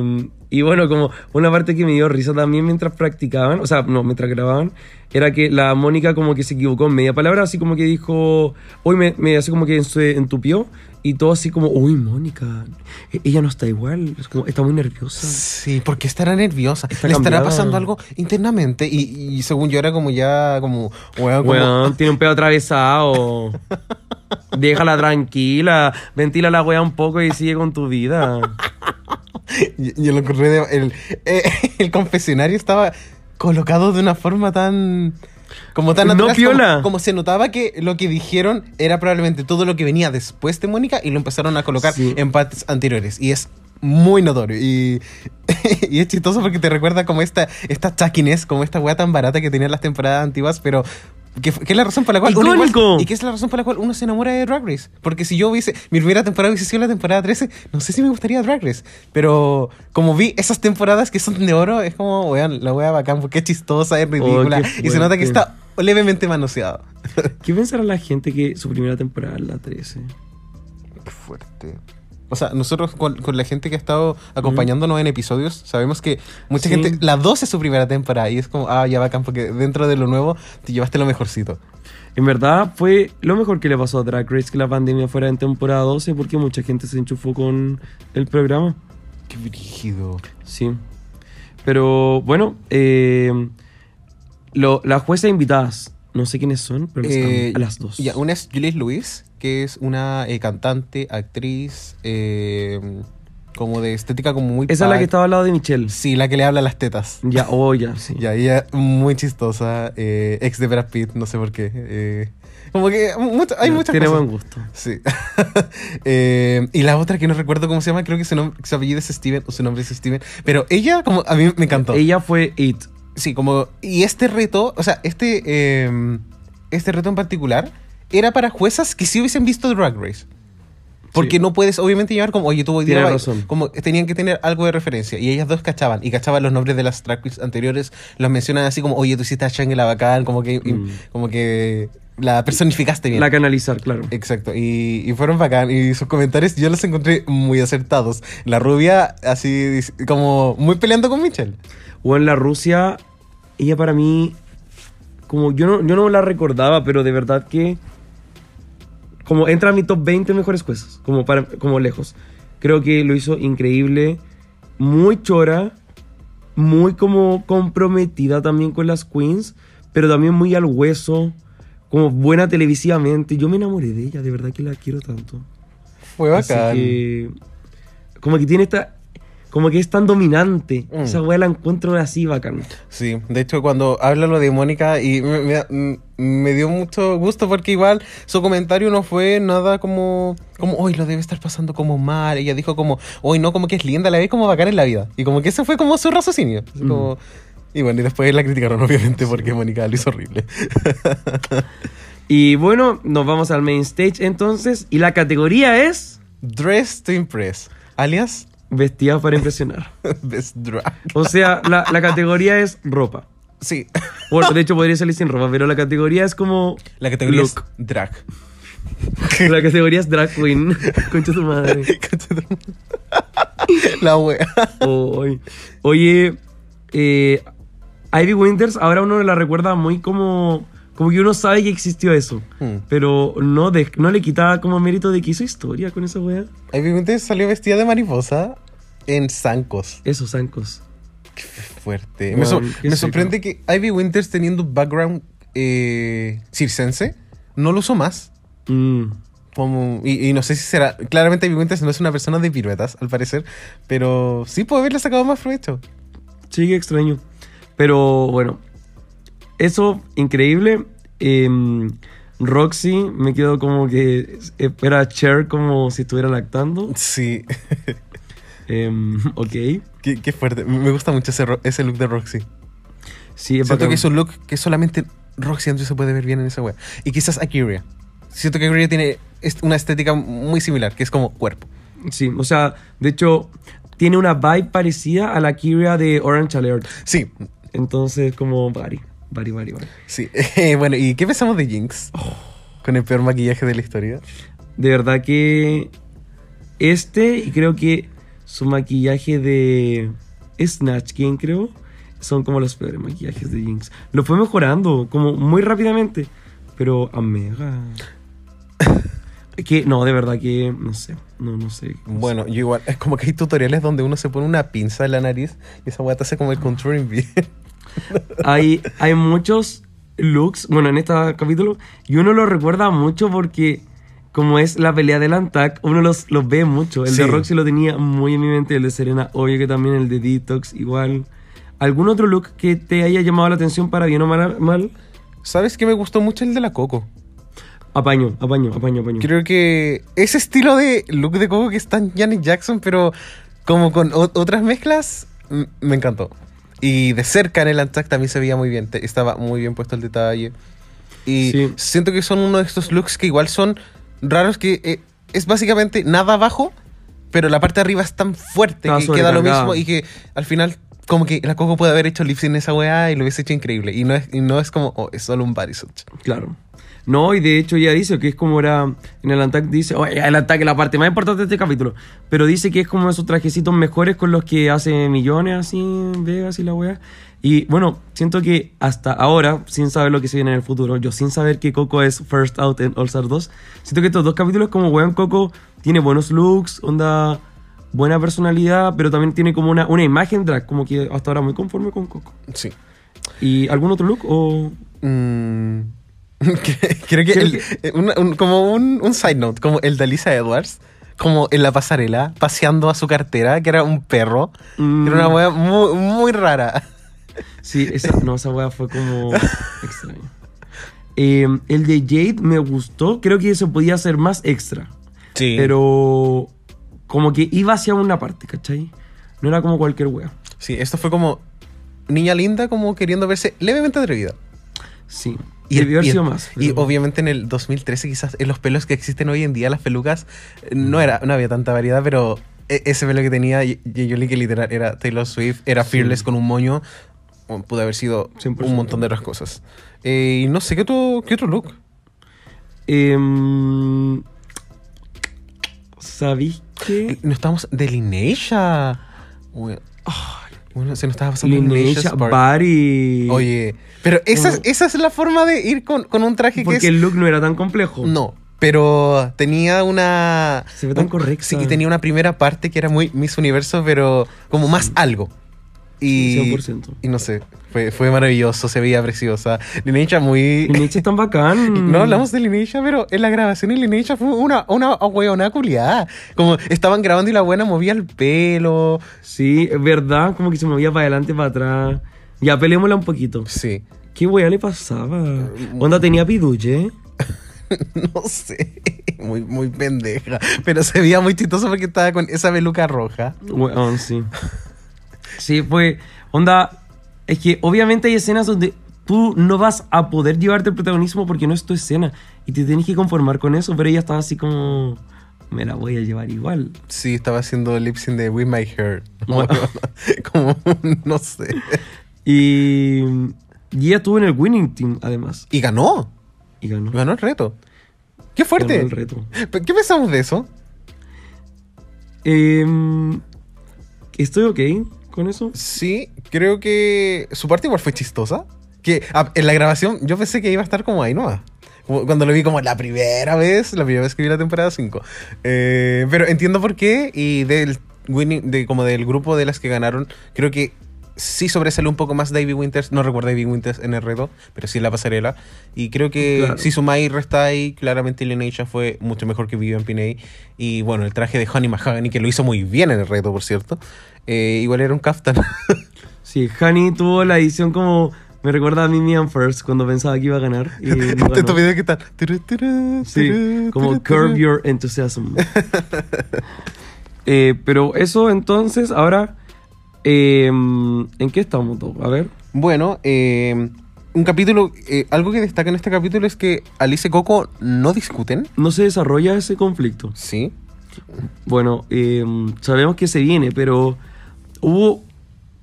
y bueno, como una parte que me dio risa también mientras practicaban, o sea, no, mientras grababan, era que la Mónica como que se equivocó en media palabra, así como que dijo, hoy me, me hace como que se entupió, y todo así como, uy, Mónica, e- ella no está igual, es como, está muy nerviosa. Sí, porque estará nerviosa. Está Le estará pasando algo internamente. Y, y según yo era como ya, como, Weón, tiene un pedo atravesado. *laughs* Déjala tranquila, ventila la weá un poco y sigue con tu vida. Yo lo el, eh, *laughs* el confesionario estaba colocado de una forma tan como tan No atrás, piola. como, como se notaba que lo que dijeron era probablemente todo lo que venía después de Mónica y lo empezaron a colocar Sí. en partes anteriores y es muy notorio y, *laughs* y es chistoso porque te recuerda como esta esta chaquiness, como esta weá tan barata que tenían las temporadas antiguas, pero que, que es la razón por la cual uno igual- y que es la razón por la cual uno se enamora de Drag Race. Porque si yo hubiese, mi primera temporada hubiese sido la temporada 13, no sé si me gustaría Drag Race. Pero como vi esas temporadas que son de oro, es como, weón, la wea bacán, porque es chistosa, es ridícula. Oh, y se nota que está levemente manoseado. ¿Qué pensará la gente que su primera temporada es la 13? Qué fuerte. O sea, nosotros con, con la gente que ha estado acompañándonos en episodios, sabemos que mucha Sí. gente, la 12 es su primera temporada y es como, ah, ya bacán, porque dentro de lo nuevo te llevaste lo mejorcito. En verdad fue lo mejor que le pasó a Drag Race que la pandemia fuera en temporada 12 porque mucha gente se enchufó con el programa. Qué brígido. Sí. Pero bueno, eh, lo- las juezas invitadas, no sé quiénes son, pero las Eh, a las dos. Ya, una es Juliette Lewis, que es una eh, cantante, actriz, eh, como de estética como muy... Esa es la que estaba al lado de Michelle. Sí, la que le habla a las tetas. Ya, oh, ya, *laughs* sí. Ya, ella muy chistosa, eh, ex de Brad Pitt, no sé por qué. como que mucho- hay muchas Tiene cosas. buen gusto. Sí. *laughs* Y la otra que no recuerdo cómo se llama, creo que su, nombre, su apellido es Steven, o su nombre es Steven. Pero ella, como a mí me encantó. Ella fue It. Sí, como. Y este reto, o sea, este. este reto en particular era para juezas que sí hubiesen visto Drag Race. Porque Sí. no puedes, obviamente, llevar como, oye, tú hoy día Tienes vai- razón. Como tenían que tener algo de referencia. Y ellas dos cachaban. Y cachaban los nombres de las drag queens anteriores. Los mencionan así como, oye, tú hiciste a Shangri la bacán. Como que, Mm. como que la personificaste bien. La canalizar, claro. Exacto, y, y fueron bacán. Y sus comentarios yo los encontré muy acertados. La rubia, así como muy peleando con Michelle. O en la Rusia, ella para mí, como yo no, yo no la recordaba, pero de verdad que como entra a mi top 20 mejores jueces, como, para, como lejos. Creo que lo hizo increíble, muy chora, muy como comprometida también con las queens, pero también muy al hueso, como buena televisivamente. Yo me enamoré de ella, de verdad que la quiero tanto. Fue Así bacán. que, como que tiene esta, como que es tan dominante. Mm. Esa weá la encuentro así bacán. Sí, de hecho cuando habla lo de Mónica y me, me da- me dio mucho gusto porque igual su comentario no fue nada como, como, hoy lo debe estar pasando como mal. Ella dijo como, hoy no, como que es linda, la ve como bacán en la vida. Y como que ese fue como su raciocinio. Mm. como- y bueno, y después la criticaron *laughs* obviamente porque Mónica lo hizo horrible. *laughs* Y bueno, nos vamos al main stage entonces. Y la categoría es Dress to Impress, alias vestida para impresionar. *laughs* Best Drag. O sea, la, la categoría es ropa. Sí, Bueno, de hecho podría salir sin ropa, pero la categoría es como... la categoría Look. es Drag. *laughs* La categoría es drag queen. *laughs* Concha tu madre. la wea. Oy. Oye, eh, Ivy Winters ahora uno la recuerda muy como... Como que uno sabe que existió eso. Hmm. Pero no, de- no le quitaba como mérito de que hizo historia con esa wea. Ivy Winters salió vestida de mariposa en zancos. Esos zancos. Fuerte. Me, so- qué me seco. sorprende que Ivy Winters teniendo un background eh, circense no lo usó más. Mm. Como, y, y no sé si será. Claramente Ivy Winters no es una persona de piruetas, al parecer. Pero sí puede haberle sacado más provecho. Sí, qué extraño. Pero bueno, eso, increíble. Em, Roxy me quedó como que era Cher como si estuviera lactando. Sí. *laughs* Em, ok. qué, qué fuerte. Me gusta mucho ese, look de Roxy. Sí, es Siento bacán. que es un look que solamente Roxy Andrews se puede ver bien en esa wea. Y quizás Akira. Siento que Akira tiene una estética muy similar, que es como cuerpo. Sí, o sea, de hecho, tiene una vibe parecida a la Kyria de Orange Alert. Sí, Entonces, como Bari. Bari, Bari, Bari. sí. *laughs* bueno, ¿y qué pensamos de Jinx? Con el peor maquillaje de la historia. De verdad que este y creo que su maquillaje de Snatch Game, creo, son como los peores maquillajes de Jinx. Lo fue mejorando, como muy rápidamente, pero a mega. *laughs* que no, de verdad que no sé, no, no sé. no Bueno, yo igual, es como que hay tutoriales donde uno se pone una pinza en la nariz y esa weá te hace como el contouring bien. Hay, hay muchos looks, bueno, en este capítulo, y uno lo recuerda mucho porque. Como es la pelea del Antac, uno los, los ve mucho. El de. Roxy lo tenía muy en mi mente, el de Serena, obvio que también el de Detox, igual. ¿Algún otro look que te haya llamado la atención para bien o mal? mal? ¿Sabes qué me gustó mucho el de la Coco? Apaño, apaño, apaño, apaño. Creo que ese estilo de look de Coco que está en Janet Jackson, pero como con otras mezclas, me encantó. Y de cerca en el Antac también se veía muy bien, te- estaba muy bien puesto el detalle. Y Sí. siento que son uno de estos looks que igual son raros, que eh, es básicamente nada abajo, pero la parte de arriba es tan fuerte Estaba que queda lo mismo y que al final como que la Coco puede haber hecho lip en esa weá y lo hubiese hecho increíble. Y no es, y no es como, oh, es solo un bodysuit. Claro. No, y de hecho ya dice que es como era en el Antac, dice, oye, el es la parte más importante de este capítulo, pero dice que es como esos trajecitos mejores con los que hace millones así en Vegas y la weá. Y bueno, siento que hasta ahora, sin saber lo que se viene en el futuro, yo sin saber que Coco es First Out en All Star 2, siento que estos dos capítulos como weón Coco tiene buenos looks, onda buena personalidad, pero también tiene como una, una imagen drag, como que hasta ahora muy conforme con Coco. Sí. ¿Y algún otro look o...? Mm, *laughs* Creo que, el- eh, un- como un, un side note, como el de Lisa Edwards, como en la pasarela, paseando a su cartera, que era un perro. Mm. Era una wea muy, muy rara. Sí, esa, no, esa weá fue como *laughs* extraña. Eh, el de Jade me gustó, creo que eso podía ser más extra. Sí. Pero como que iba hacia una parte, ¿cachai? No era como cualquier wea. Sí, esto fue como niña linda, como queriendo verse levemente atrevida. Sí. Y, Debió haber sido más. y obviamente en el 2013 quizás en los pelos que existen hoy en día, las pelucas, eh, no, era, no había tanta variedad, pero e- ese pelo que tenía Yoli que literal era Taylor Swift, era Sí. Fearless con un moño, pudo haber sido 100%. un montón de otras cosas. Eh, y no sé, ¿qué otro, qué otro look? Em, ¿Sabéis qué? No estamos de Lineisha. Bueno, ay, bueno, se nos estaba pasando Spark. Body. Oye, pero esa, esa es la forma de ir con, con un traje que Porque es... el look no era tan complejo. No, pero tenía una... Se ve tan un- correcta. Sí, y tenía una primera parte que era muy Miss Universo, pero como más algo. Y, 100%. y no sé, fue, fue maravilloso, se veía preciosa. Lineisha muy... Lineage es tan bacán. *laughs* No hablamos de Lineisha, pero en la grabación de Lineisha fue una, una hueona culiada. Como estaban grabando y la buena movía el pelo. Sí, es verdad, como que se movía para adelante, para atrás. Ya, peleémosla un poquito. Sí. ¿Qué weá le pasaba? Onda tenía piduche. *laughs* No sé, muy, muy pendeja. Pero se veía muy chistoso porque estaba con esa peluca roja. Weón, sí. Sí, fue. Onda. Es que obviamente hay escenas donde tú no vas a poder llevarte el protagonismo porque no es tu escena. Y te tienes que conformar con eso. Pero ella estaba así como. Me la voy a llevar igual. Sí, estaba haciendo lip sync de With My Hair. Bueno. *laughs* Como, no sé. Y. Y ella estuvo en el winning team, además. Y ganó. Y ganó. Ganó el reto. ¡Qué fuerte! Ganó el reto. ¿Qué pensamos de eso? Em, ¿Estoy ok con eso? Sí, creo que su parte igual fue chistosa. Que ah, en la grabación yo pensé que iba a estar como Ainhoa. Como Cuando lo vi como la primera vez, la primera vez que vi la temporada 5. Eh, pero entiendo por qué y del winning, de, como del grupo de las que ganaron, creo que sí sobresale un poco más David Winters. No recuerdo David Winters en el reto, pero sí en la pasarela. Y creo que Claro. si sumai resta ahí, claramente Lineisha fue mucho mejor que Vivian Pinay. Y bueno, el traje de Honey Mahogany, que lo hizo muy bien en el reto, por cierto. eh, igual era un kaftan. *laughs* Sí, Honey tuvo la edición como. Me recuerda a Mimian First cuando pensaba que iba a ganar. Y *laughs* no ganó. que tal. Sí, como curb your enthusiasm. *laughs* Eh, pero eso entonces, ahora. Eh, ¿En qué estamos, Doc? A ver. Bueno, eh, un capítulo. eh, algo que destaca en este capítulo es que Alice y Coco no discuten. No se desarrolla ese conflicto. Sí. Bueno, eh, sabemos que se viene, pero hubo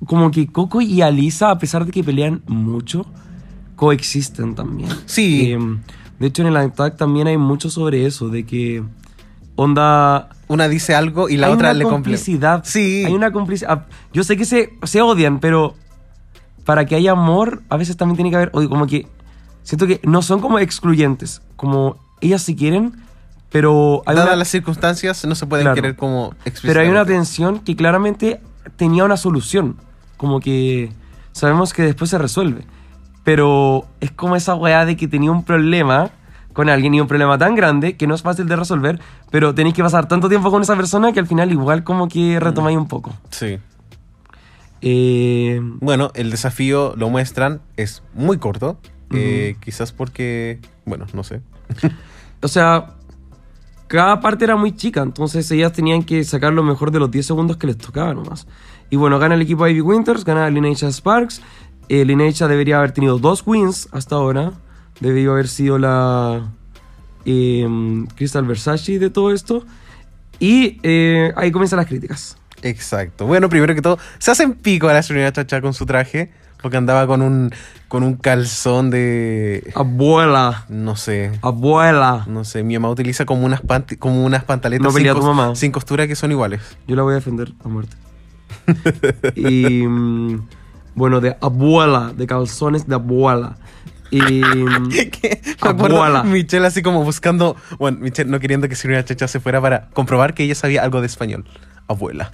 como que Coco y Alisa, a pesar de que pelean mucho, coexisten también. Sí. Eh, de hecho, en el Attack también hay mucho sobre eso, de que onda... Una dice algo y la hay otra le complicidad. Sí. Hay una complicidad. Yo sé que se, se odian, pero para que haya amor, a veces también tiene que haber odio. Como que siento que no son como excluyentes. Como ellas sí quieren, pero Dadas una, las circunstancias, no se pueden Claro. querer como pero hay una tensión que claramente tenía una solución. Como que sabemos que después se resuelve. Pero es como esa weá de que tenía un problema con alguien y un problema tan grande que no es fácil de resolver, pero tenéis que pasar tanto tiempo con esa persona que al final igual como que retomáis un poco. Sí. Eh, Bueno, el desafío lo muestran, es muy corto. eh, quizás porque. Bueno, no sé. *laughs* o sea, cada parte era muy chica, entonces ellas tenían que sacar lo mejor de los 10 segundos que les tocaba nomás. Y bueno, gana el equipo Ivy Winters, gana Lineage Sparks. Eh, Lineage debería haber tenido dos wins hasta ahora. Debería haber sido la eh, Crystal Versace de todo esto. Y eh, ahí comienzan las críticas. Exacto. Bueno, primero que todo, se hacen pico a la señora Chacha con su traje. Porque andaba con un, con un calzón de. Abuela, No sé. abuela. No sé, mi mamá utiliza como unas, panti- como unas pantaletas No sin, tu cos- mamá. sin costura que son iguales. Yo la voy a defender a muerte. *laughs* y mm, bueno, de abuela, de calzones de abuela. Y. *laughs* Michelle así como buscando, bueno, Michelle no queriendo que Serena Chacha se fuera para comprobar que ella sabía algo de español. Abuela.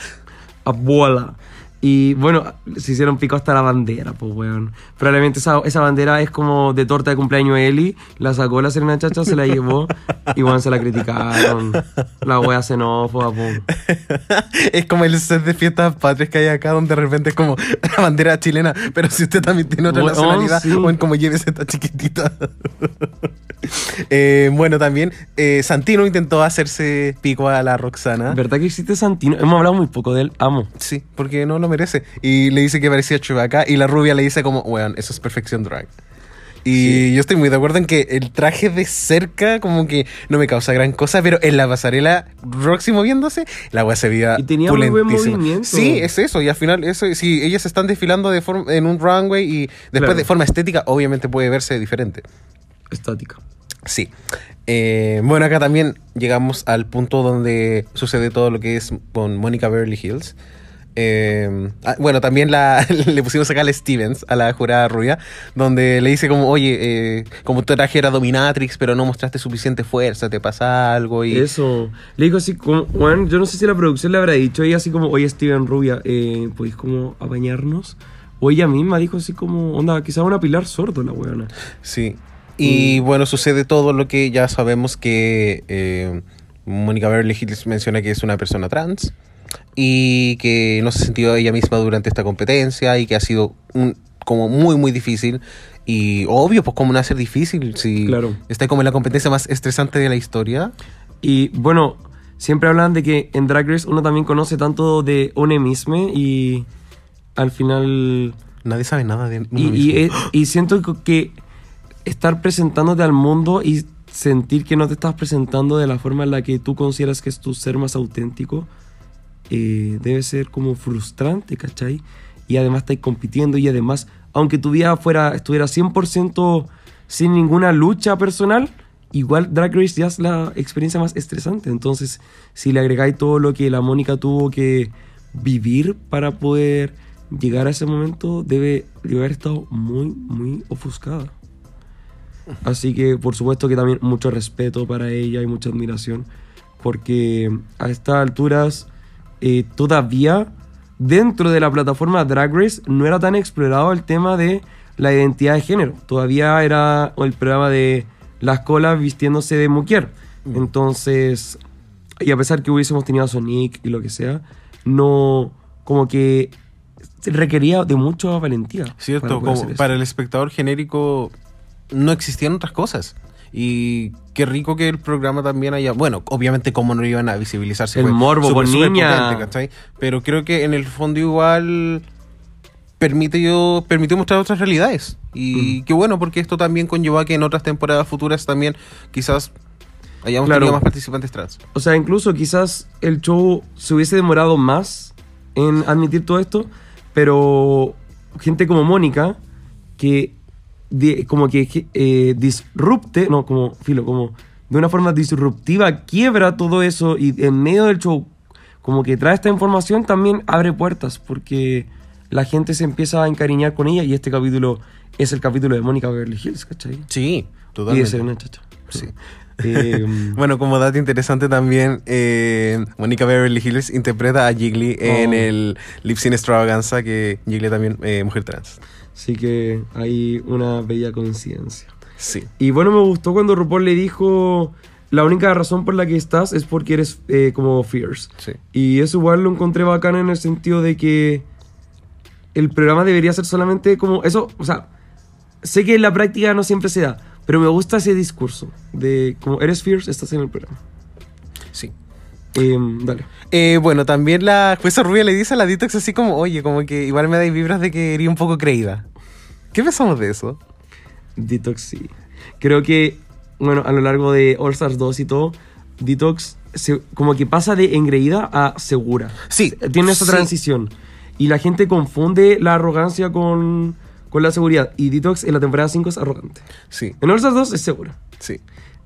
abuela. Y bueno, se hicieron pico hasta la bandera, pues weón. Probablemente esa, esa bandera es como de torta de cumpleaños de Eli. La sacó la Serena Chacha, se la llevó. Y bueno, se la criticaron. La wea xenófoba, pues. *laughs* es como el set de fiestas patrias que hay acá donde de repente es como la bandera chilena, pero si usted también tiene otra Weón, nacionalidad, sí. bueno, como lleves esta chiquitita. *laughs* Eh, bueno, también eh, Santino intentó hacerse pico a la Roxana. ¿Verdad que existe Santino? Hemos hablado muy poco de él. Amo. Sí, porque no lo merece. Y le dice que parecía Chewbacca y la rubia le dice como, weón, eso es perfección drag. Y yo estoy muy de acuerdo en que el traje de cerca como que no me causa gran cosa, pero en la pasarela Roxy moviéndose, la weá se veía Y tenía muy buen movimiento. Sí, es eso. Y al final, eso, si ellas están desfilando de forma, en un runway y después Claro. de forma estética, obviamente puede verse diferente. Estática. Sí. Eh, bueno, acá también llegamos al punto donde sucede todo lo que es con Mónica Beverly Hills. Eh, ah, bueno, también la, *laughs* le pusimos acá a la Stevens, a la jurada rubia, donde le dice como, oye, eh, como tu traje era dominatrix, pero no mostraste suficiente fuerza, te pasa algo y... Eso. Le dijo así como, bueno, yo no sé si la producción le habrá dicho ella así como, oye Steven Rubia, eh, ¿podéis como apañarnos? O ella misma dijo así como, onda, quizá una pilar sordo la weona. Sí. Y bueno, sucede todo lo que ya sabemos que eh, Mónica Beverly Hills menciona que es una persona trans y que no se sentido ella misma durante esta competencia y que ha sido un, como muy, muy difícil. Y obvio, pues cómo no hacer difícil si Claro. está como en la competencia más estresante de la historia. Y bueno, siempre hablan de que en Drag Race uno también conoce tanto de une mismo y al final... Nadie sabe nada de uno Y, y, mismo. eh, y siento que estar presentándote al mundo y sentir que no te estás presentando de la forma en la que tú consideras que es tu ser más auténtico, eh, debe ser como frustrante, ¿cachai? Y además estáis compitiendo y además, aunque tu vida fuera, estuviera 100% sin ninguna lucha personal, igual Drag Race ya es la experiencia más estresante. Entonces, si le agregáis todo lo que la Mónica tuvo que vivir para poder llegar a ese momento, debe, debe haber estado muy, muy ofuscada. Así que, por supuesto que también mucho respeto para ella y mucha admiración, porque a estas alturas eh, todavía dentro de la plataforma Drag Race no era tan explorado el tema de la identidad de género. Todavía era el programa de las colas vistiéndose de mujer. Entonces, y a pesar que hubiésemos tenido a Sonic y lo que sea, no, como que requería de mucha valentía. Cierto, como para el espectador genérico no existían otras cosas. Y qué rico que el programa también haya. Bueno, obviamente, cómo no iban a visibilizarse. El morbo, por súper niña. Pero creo que en el fondo, igual permite yo permitió mostrar otras realidades. Mm. Y qué bueno, porque esto también conllevó a que en otras temporadas futuras también quizás hayamos Claro. tenido más participantes trans. O sea, incluso quizás el show se hubiese demorado más en admitir todo esto, pero gente como Mónica, que como que eh, disrupte, no, como filo, como de una forma disruptiva quiebra todo eso y en medio del show como que trae esta información también abre puertas porque la gente se empieza a encariñar con ella y este capítulo es el capítulo de Mónica Beverly Hills, ¿cachai? Sí, Y de totalmente. ser una chacha. Sí. Eh, *laughs* Bueno, como dato interesante también, eh, Mónica Beverly Hills interpreta a Jiggly en Oh. el Lip Sync Extravaganza, que Jiggly también, eh, mujer trans. Así que hay una bella coincidencia. Sí. Y bueno, me gustó cuando RuPaul le dijo, la única razón por la que estás es porque eres eh, como fierce. Sí. Y eso igual lo encontré bacán en el sentido de que el programa debería ser solamente como eso, o sea, sé que en la práctica no siempre se da, pero me gusta ese discurso de como eres fierce, estás en el programa. Sí. Em, dale. Eh, bueno, también la jueza rubia le dice a la Detox así como, oye, como que igual me dais vibras de que iría un poco creída. ¿Qué pensamos de eso? Detox sí. Creo que, bueno, a lo largo de All Stars 2 y todo, Detox se- como que pasa de engreída a segura. Sí, Tiene esa sí. transición. Y la gente confunde la arrogancia con, con la seguridad. Y Detox en la temporada 5 es arrogante. Sí, En All Stars 2 es segura. sí.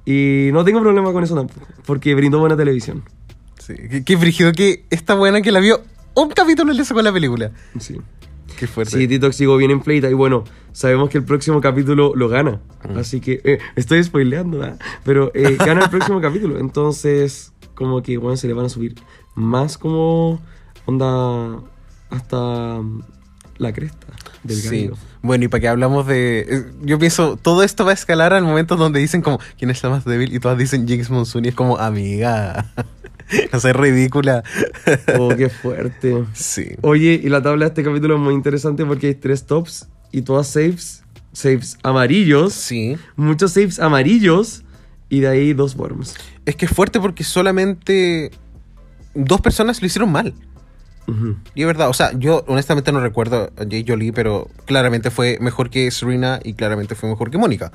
Y no tengo problema con eso tampoco. Porque brindó buena televisión. Sí. Qué, qué brígido que esta buena que la vio un capítulo le sacó la película. Sí. Qué fuerte. Sí, Detox llegó bien en Fleita. Y bueno, sabemos que el próximo capítulo lo gana. Así que eh, estoy spoileando, ¿verdad? Pero eh, *laughs* gana el próximo capítulo. Entonces, como que, bueno, se le van a subir más como onda hasta mm, la cresta del Sí. gallo. Bueno, y para que hablamos de... eh, Yo pienso, todo esto va a escalar al momento donde dicen como, ¿quién es la más débil? Y todas dicen Jinx Monsoon y es como, amiga, *laughs* *laughs* no sé, ridícula. Oh, qué fuerte. Sí. Oye, y la tabla de este capítulo es muy interesante porque hay tres tops y todas saves, saves amarillos, Sí. muchos saves amarillos y de ahí dos worms. Es que es fuerte porque solamente dos personas lo hicieron mal. Y es verdad, o sea, yo honestamente no recuerdo a Jay Jolie, pero claramente fue mejor que Serena y claramente fue mejor que Mónica.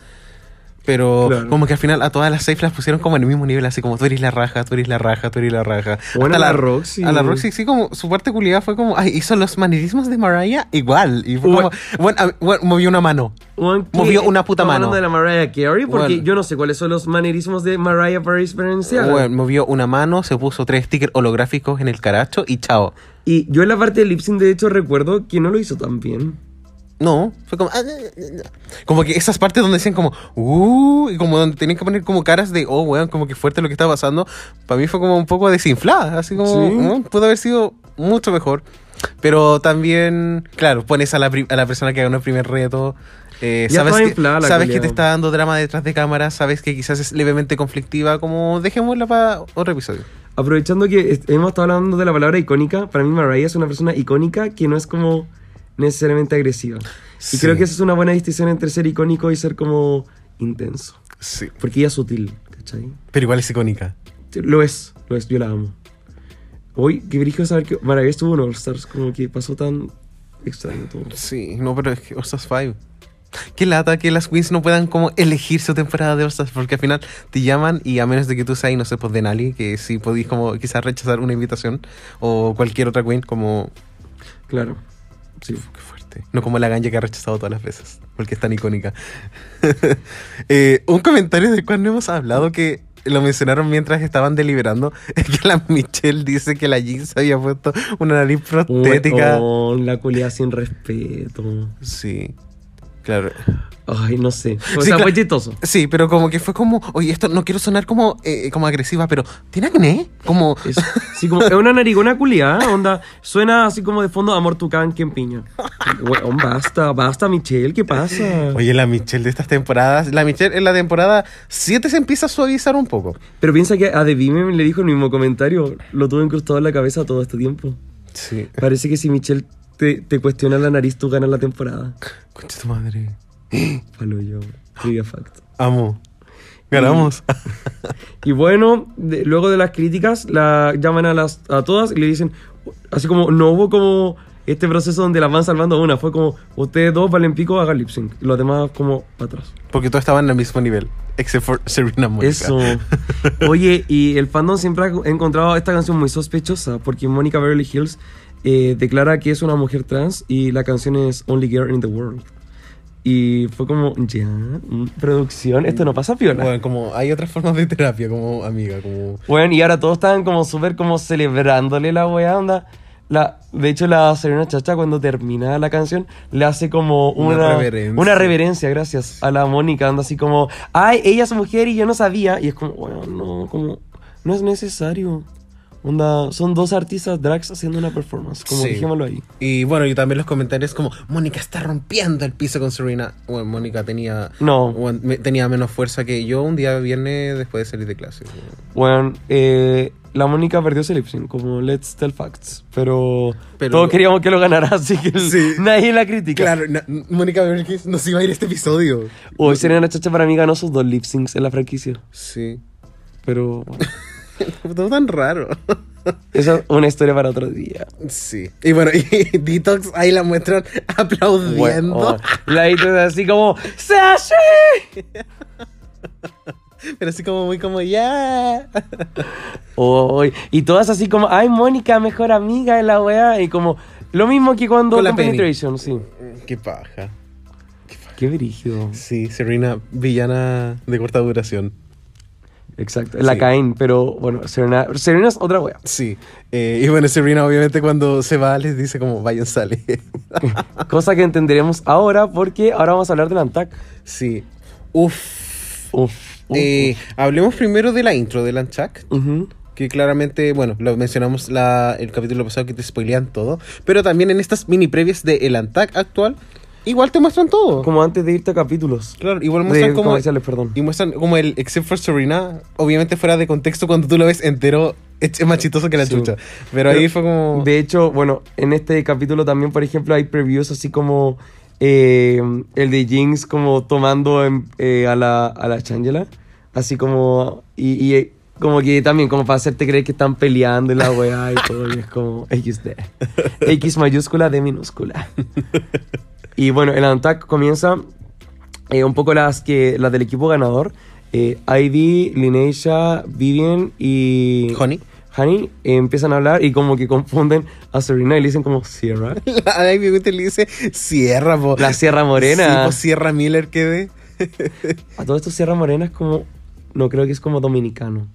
Pero Claro. como que al final a todas las safe las pusieron como en el mismo nivel, así como tú eres la raja, tú eres la raja, tú eres la raja. Bueno, Hasta a la Roxy. A la Roxy, sí, como su parte culiada fue como, ay, hizo los manerismos de Mariah igual. Y fue como, bueno, a- bueno, movió una mano. Movió una puta mano. de la Mariah Carey porque Bueno. yo no sé cuáles son los manerismos de Mariah para diferenciar. Bueno, movió una mano, se puso tres stickers holográficos en el caracho y chao. Y yo en la parte de lip sync de hecho recuerdo que no lo hizo tan bien. No, fue como. ah, Como que esas partes donde decían como. Uh, y como donde tenían que poner como caras de. Oh, weón, como que fuerte lo que estaba pasando. Para mí fue como un poco desinflada. Así como. Sí. mm, pudo haber sido mucho mejor. Pero también. Claro, pones a la, a la persona que ganó el primer reto. eh, sabes que, sabes que te está dando drama detrás de cámara. Sabes que quizás es levemente conflictiva. Como dejémosla para otro episodio. Aprovechando que hemos estado hablando de la palabra icónica, para mí Mariah es una persona icónica que no es como necesariamente agresiva. Sí. Y creo que esa es una buena distinción entre ser icónico y ser como intenso. Sí. Porque ella es sutil, ¿cachai? Pero igual es icónica. Lo es, lo es, yo la amo. Hoy, qué brillo saber que Mariah estuvo en All Stars, como que pasó tan extraño todo. Sí, no, pero es que All Stars 5. Qué lata que las queens no puedan como elegir su temporada de All Stars, porque al final te llaman y a menos de que tú seas, no sé, pues Denali, que sí podéis como quizás rechazar una invitación, o cualquier otra queen, como... Claro. Sí. Qué fuerte. No como la ganja que ha rechazado todas las veces, porque es tan icónica. *laughs* Eh, un comentario del cual no hemos hablado que lo mencionaron mientras estaban deliberando, *laughs* es que la Michelle dice que la Jinx había puesto una nariz prostética. Weón, la culia sin respeto. Sí, claro. Ay, no sé. O Sí, sea, fue chistoso. Sí, pero como que fue como, oye, esto no quiero sonar como, eh, como agresiva, pero ¿tiene acné? Como, *laughs* Es, sí, como, es una narigona culiada, onda. Suena así como de fondo Amor Tucán, quien piña. Weón, basta, basta, Michelle, ¿qué pasa? oye, la Michelle de estas temporadas, la Michelle en la temporada 7 se empieza a suavizar un poco. Pero piensa que a The le dijo el mismo comentario. Lo tuve incrustado en la cabeza todo este tiempo. Sí. Parece que si Michelle te, te cuestiona la nariz, tú ganas la temporada. Concha tu madre. *gasps* Falo yo. Trivia fact. Amo. Ganamos. Y bueno, de- luego de las críticas, la llaman a, las, a todas y le dicen, así como, no hubo como este proceso donde las van salvando a una, fue como, ustedes dos valen pico, hagan lip sync. Y los demás como para atrás. Porque todos estaban al mismo nivel, excepto Serena Mónica. Eso. *laughs* Oye, y el fandom siempre ha encontrado esta canción muy sospechosa, porque Mónica Beverly Hills eh, declara que es una mujer trans y la canción es Only Girl in the World. Y fue como, ya, mm, producción, esto no pasa piola. Bueno, como hay otras formas de terapia, como amiga, como... Bueno, y ahora todos estaban como súper como celebrándole la weá, onda. La, de hecho, la Serena Chacha cuando termina la canción le hace como Una una, reverencia. una reverencia, gracias, a la Mónica, anda así como, ay, ella es mujer y yo no sabía. Y es como, bueno, no, como, no es necesario. Son dos artistas drags haciendo una performance, como Sí. dijémoslo ahí. Y bueno, y también los comentarios como, Mónica está rompiendo el piso con Serena. Bueno, Mónica tenía... No. bueno, me- tenía menos fuerza que yo un día viernes después de salir de clase. Bueno, eh, la Mónica perdió ese lip sync, como let's tell facts. Pero, Pero- todos queríamos que lo ganara, *laughs* así que Sí. *laughs* nadie la critica. Claro, Mónica Hills nos iba a ir este episodio. Hoy Serena Chacha para mí ganó sus dos lip syncs en la franquicia. Sí. Pero bueno, *laughs* *laughs* Todo tan raro. esa es una historia para otro día. Sí. Y bueno, *laughs* y Detox ahí la muestran aplaudiendo. Bueno, oh, la hizo así como ¡Sashi! *laughs* Pero así como muy como ya. Oh, y todas así como ¡Ay, Mónica, mejor amiga de la weá! Y como lo mismo que cuando Con la. Penetration, sí. Qué paja. Qué brígido. Sí, Serena, villana de corta duración. Exacto. La Sí. caen, pero bueno, Serena, Serena es otra weá. Sí. Eh, y bueno, Serena obviamente cuando se va les dice como vayan, sale. *laughs* Cosa que entenderemos ahora porque ahora vamos a hablar del Antac. sí. Uf. Uf. uf, Eh, hablemos primero de la intro del uf. Ujú. Que claramente, bueno, lo mencionamos la, el capítulo pasado que te spoilean todo. Pero también en estas mini previas de El Antac actual, igual te muestran todo. Como antes de irte a capítulos. Claro, igual De muestran como. comerciales, perdón. Y muestran como el Except for Serena, obviamente fuera de contexto cuando tú lo ves entero, es más chistoso que la Sí. chucha. Pero, ahí fue como. De hecho, bueno, en este capítulo también, por ejemplo, hay previews así como eh, el de Jinx como tomando en- eh, a la, a la Changela. Así como... Y, y, eh, como que también como para hacerte creer que están peleando y la weá y todo. Y es como XD. X mayúscula, D minúscula. *laughs* Y bueno, el attack comienza eh, un poco las, que, las del equipo ganador. Eh, Ivy, Lineisha, Vivian y... Honey. Honey eh, empiezan a hablar y como que confunden a Serena y le dicen como Sierra. A Ivy Winter le dice Sierra, po. La Sierra Sí, Morena. po, Sierra Miller quedé. A todo esto Sierra Morena es como... No, creo que es como dominicano.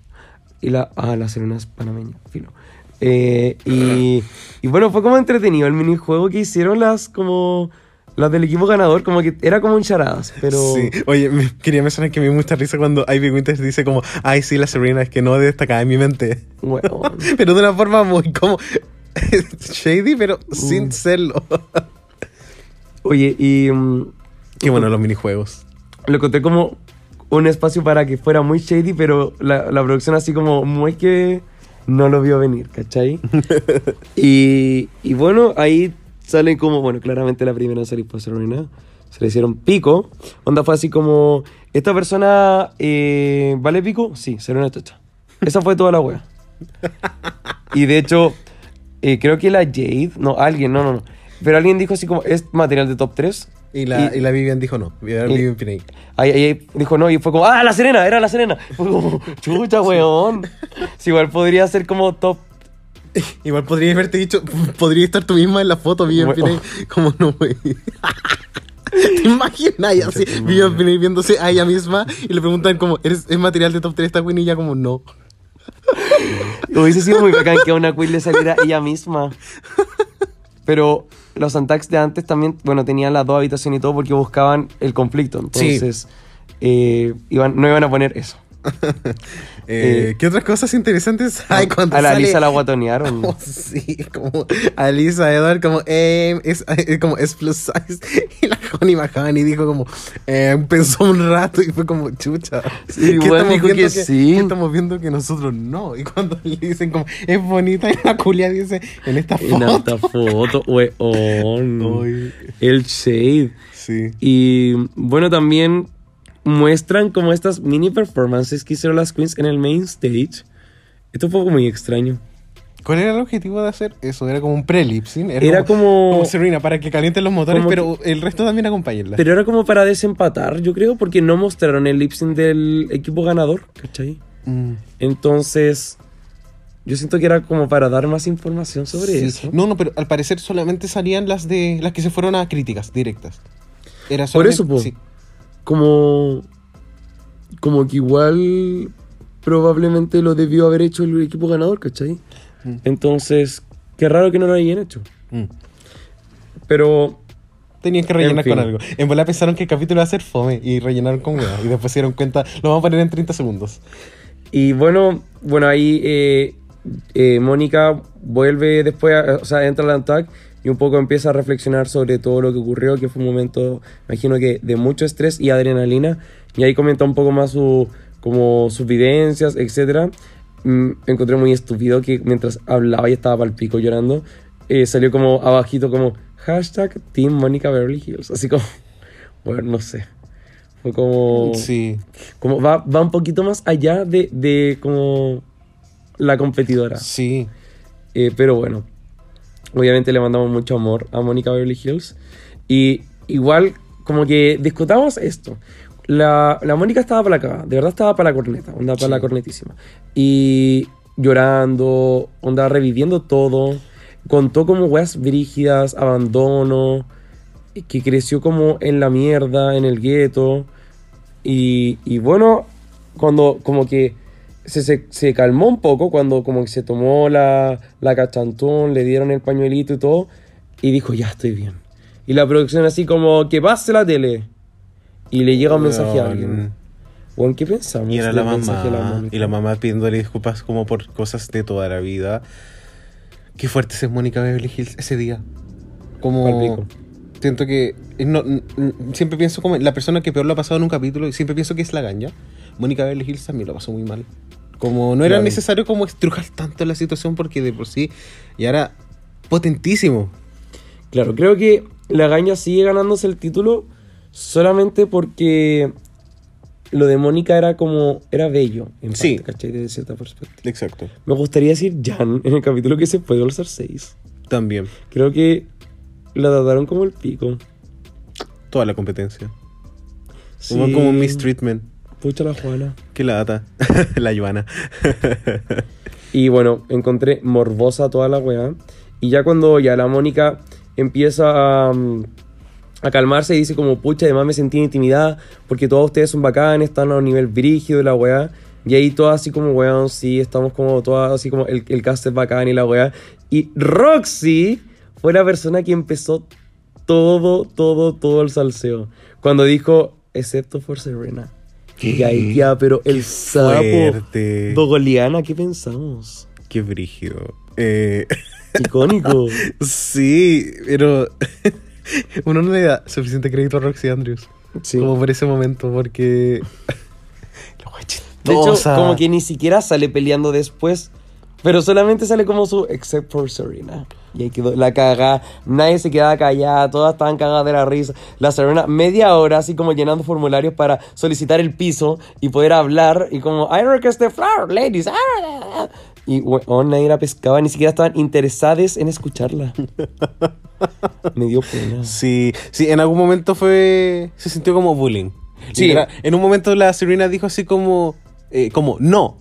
Y la... Ah, la Serena es panameña, filo. Eh, y, y bueno, fue como entretenido el minijuego que hicieron las como... Las del equipo ganador, como que era como un charadas, pero... Sí. Oye, me, quería mencionar que me dio mucha risa cuando Ivy Winter dice como, ay, sí, la Serena es que no destacada en mi mente. Bueno, *laughs* Pero de una forma muy como *laughs* shady, pero sin serlo. oye, y mm, Qué bueno los minijuegos. lo encontré como un espacio para que fuera muy shady, pero la, la producción así como muy que no lo vio venir, ¿cachai? *laughs* y, y bueno, ahí salen como, bueno, claramente la primera serie fue Serena, se le hicieron pico, onda fue así como, ¿esta persona eh, vale pico? Sí, Serena Chacha. Esa fue toda la wea. *laughs* Y de hecho, eh, creo que la Jade, no, alguien, no, no, no, pero alguien dijo así como, ¿es material de top 3? Y la, Y- y, la Vivian dijo no. Vivian, y- Vivian Pinay. Ahí, ahí dijo no y fue como, ¡ah, la Serena! Era la Serena. Fue como, chucha, weón. *laughs* Si igual podría ser como top. *laughs* Igual podrías haberte dicho, *laughs* podría estar tú misma en la foto, Vivian Bueno. Pinay. Como no, güey. *laughs* ¿Te imaginas? Y así, Vivian Pinay viéndose a ella misma y le preguntan como, ¿eres, ¿es material de top 3 esta güey? Y ella como, no. Hubiese sido muy bacán que a una queen le saliera ella misma. Pero los Antax de antes también, bueno, tenían las dos habitaciones y todo porque buscaban el conflicto. Entonces, eh, iban, no iban a poner eso. *laughs* Eh, Eh, ¿Qué otras cosas interesantes hay cuando a la sale? Lisa la guatonearon. *laughs* Oh, sí, como Alisa Edward, como, eh, es, como es plus size. *laughs* Y la Honey bajaban y dijo como, eh, pensó un rato y fue como, chucha. Sí, ¿qué igual dijo viendo que sí. ¿qué estamos viendo que nosotros no. Y cuando le dicen como, es bonita, y la culia dice, en esta En foto. esta foto, weón. El shade. Sí. Y bueno, también muestran como estas mini performances que hicieron las queens en el main stage. Esto fue muy extraño. ¿Cuál era el objetivo de hacer eso? Era como un pre-lipsing. Era como- Como Serena, para que calienten los motores, pero el resto también acompáñenla. Pero era como para desempatar, yo creo, porque no mostraron el lip sync del equipo ganador, ¿cachai? Mm. Entonces, yo siento que era como para dar más información sobre Sí. eso. No, no, pero al parecer solamente salían las de las que se fueron a críticas directas. Era Por solamente- eso, po. sí. Como, como que igual probablemente lo debió haber hecho el equipo ganador, ¿cachai? Mm. Entonces, qué raro que no lo hayan hecho. Mm. Pero Tenían que rellenar En fin. con algo. En bola pensaron que el capítulo iba a ser fome y rellenaron con hueá. Y después se dieron cuenta, lo vamos a poner en 30 segundos. Y bueno, bueno ahí eh, eh, Mónica vuelve después, a- o sea, entra al Antac y un poco empieza a reflexionar sobre todo lo que ocurrió, que fue un momento, imagino que de mucho estrés y adrenalina. Y ahí comenta un poco más su, como sus vivencias, etc. encontré muy estúpido que mientras hablaba y estaba pal pico llorando, eh, salió como abajito como hashtag Team Mónica Beverly Hills. Así como, *laughs* bueno, no sé. Fue como Sí. como va, va un poquito más allá de, de como la competidora. Sí. Eh, pero bueno, obviamente le mandamos mucho amor a Mónica Beverly Hills. Y igual, como que discutamos esto. La, la Mónica estaba para la cagada, de verdad estaba para la corneta, onda para Sí. la cornetísima. Y llorando, onda reviviendo todo. Contó como weas brígidas, abandono, que creció como en la mierda, en el gueto. Y, y bueno, cuando como que se, se, se calmó un poco, cuando como que se tomó la, la cachantón, le dieron el pañuelito y todo, y dijo, ya estoy bien. Y la producción así como, que pase la tele. Y le llega un mensaje a alguien. Bueno, ¿qué pensamos? Y era la mamá. Y la mamá pidiéndole disculpas como por cosas de toda la vida. Qué fuerte es Mónica Beverly Hills ese día. Como. Siento que. eh, no- siempre pienso como la persona que peor lo ha pasado en un capítulo y siempre pienso que es la gaña. Mónica Beverly Hills también lo pasó muy mal. Como no era Claro. necesario como estrujar tanto la situación porque de por sí ya era potentísimo. Claro, creo que la Gaña sigue ganándose el título solamente porque lo de Mónica era como, era bello, en Sí. parte, ¿cachai? Desde cierta perspectiva. Exacto. Me gustaría decir Jan *laughs* en el capítulo que se fue de 6. También. Creo que la trataron como el pico. Toda la competencia. Sí. como un mistreatment. Pucha la Juana. Qué lata. *laughs* la Joana. *laughs* Y bueno, encontré morbosa toda la weá. Y ya cuando ya la Mónica empieza a, mm, a calmarse y dice como, pucha, además me sentí intimidada porque todos ustedes son bacanes, están a un nivel brígido de la weá. Y ahí todas así como, weón, sí, estamos como todas así como el, el cast es bacán y la weá. Y Roxy fue la persona que empezó todo, todo, todo el salseo. Cuando dijo, excepto for Serena. Ya, pero el sapo. fuerte. Dogoliana, ¿qué pensamos? Qué brígido. Eh, *laughs* Icónico. sí, pero *laughs* uno no le da suficiente crédito a Roxy Andrews. Sí. Como por ese momento, porque... *laughs* De hecho, como que ni siquiera sale peleando después. Pero solamente sale como su except for Serena. Y ahí quedó la cagada. Nadie se quedaba callada. Todas estaban cagadas de la risa. La Serena, media hora, así como llenando formularios para solicitar el piso y poder hablar. Y como, I request the floor, ladies. ah". Y weón, nadie la pescaba. Ni siquiera estaban interesadas en escucharla. *laughs* Me dio pena. Sí, sí, en algún momento fue. Se sintió como bullying. Sí. Literal, En un momento la Serena dijo así como. eh, como, no.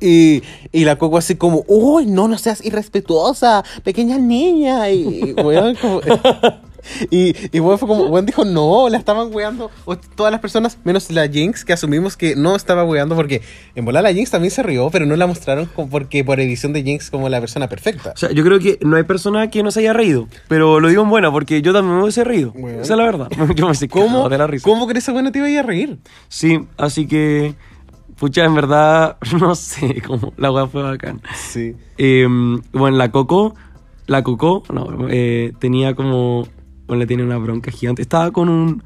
Y, y la Coco así como, uy, no, no seas irrespetuosa, pequeña niña. Y, y, weón, como- *laughs* y, y weón fue como, weón dijo, no, la estaban weando o- todas las personas, menos la Jinx, que asumimos que no estaba weando porque en volar la Jinx también se rió, pero no la mostraron como porque por edición de Jinx como la persona perfecta. O sea, yo creo que no hay persona que no se haya reído. Pero lo digo en buena, porque yo también me hubiese reído. Bueno. Esa es la verdad. *laughs* Yo me sé ¿Cómo, de la risa. ¿Cómo crees esa buena te iba a ir a reír? Sí, así que. Pucha, en verdad, *laughs* no sé cómo. La weá fue bacán. Sí. Eh, bueno, la Coco. La Coco, no, eh, tenía como. Bueno, le tenía una bronca gigante. Estaba con un.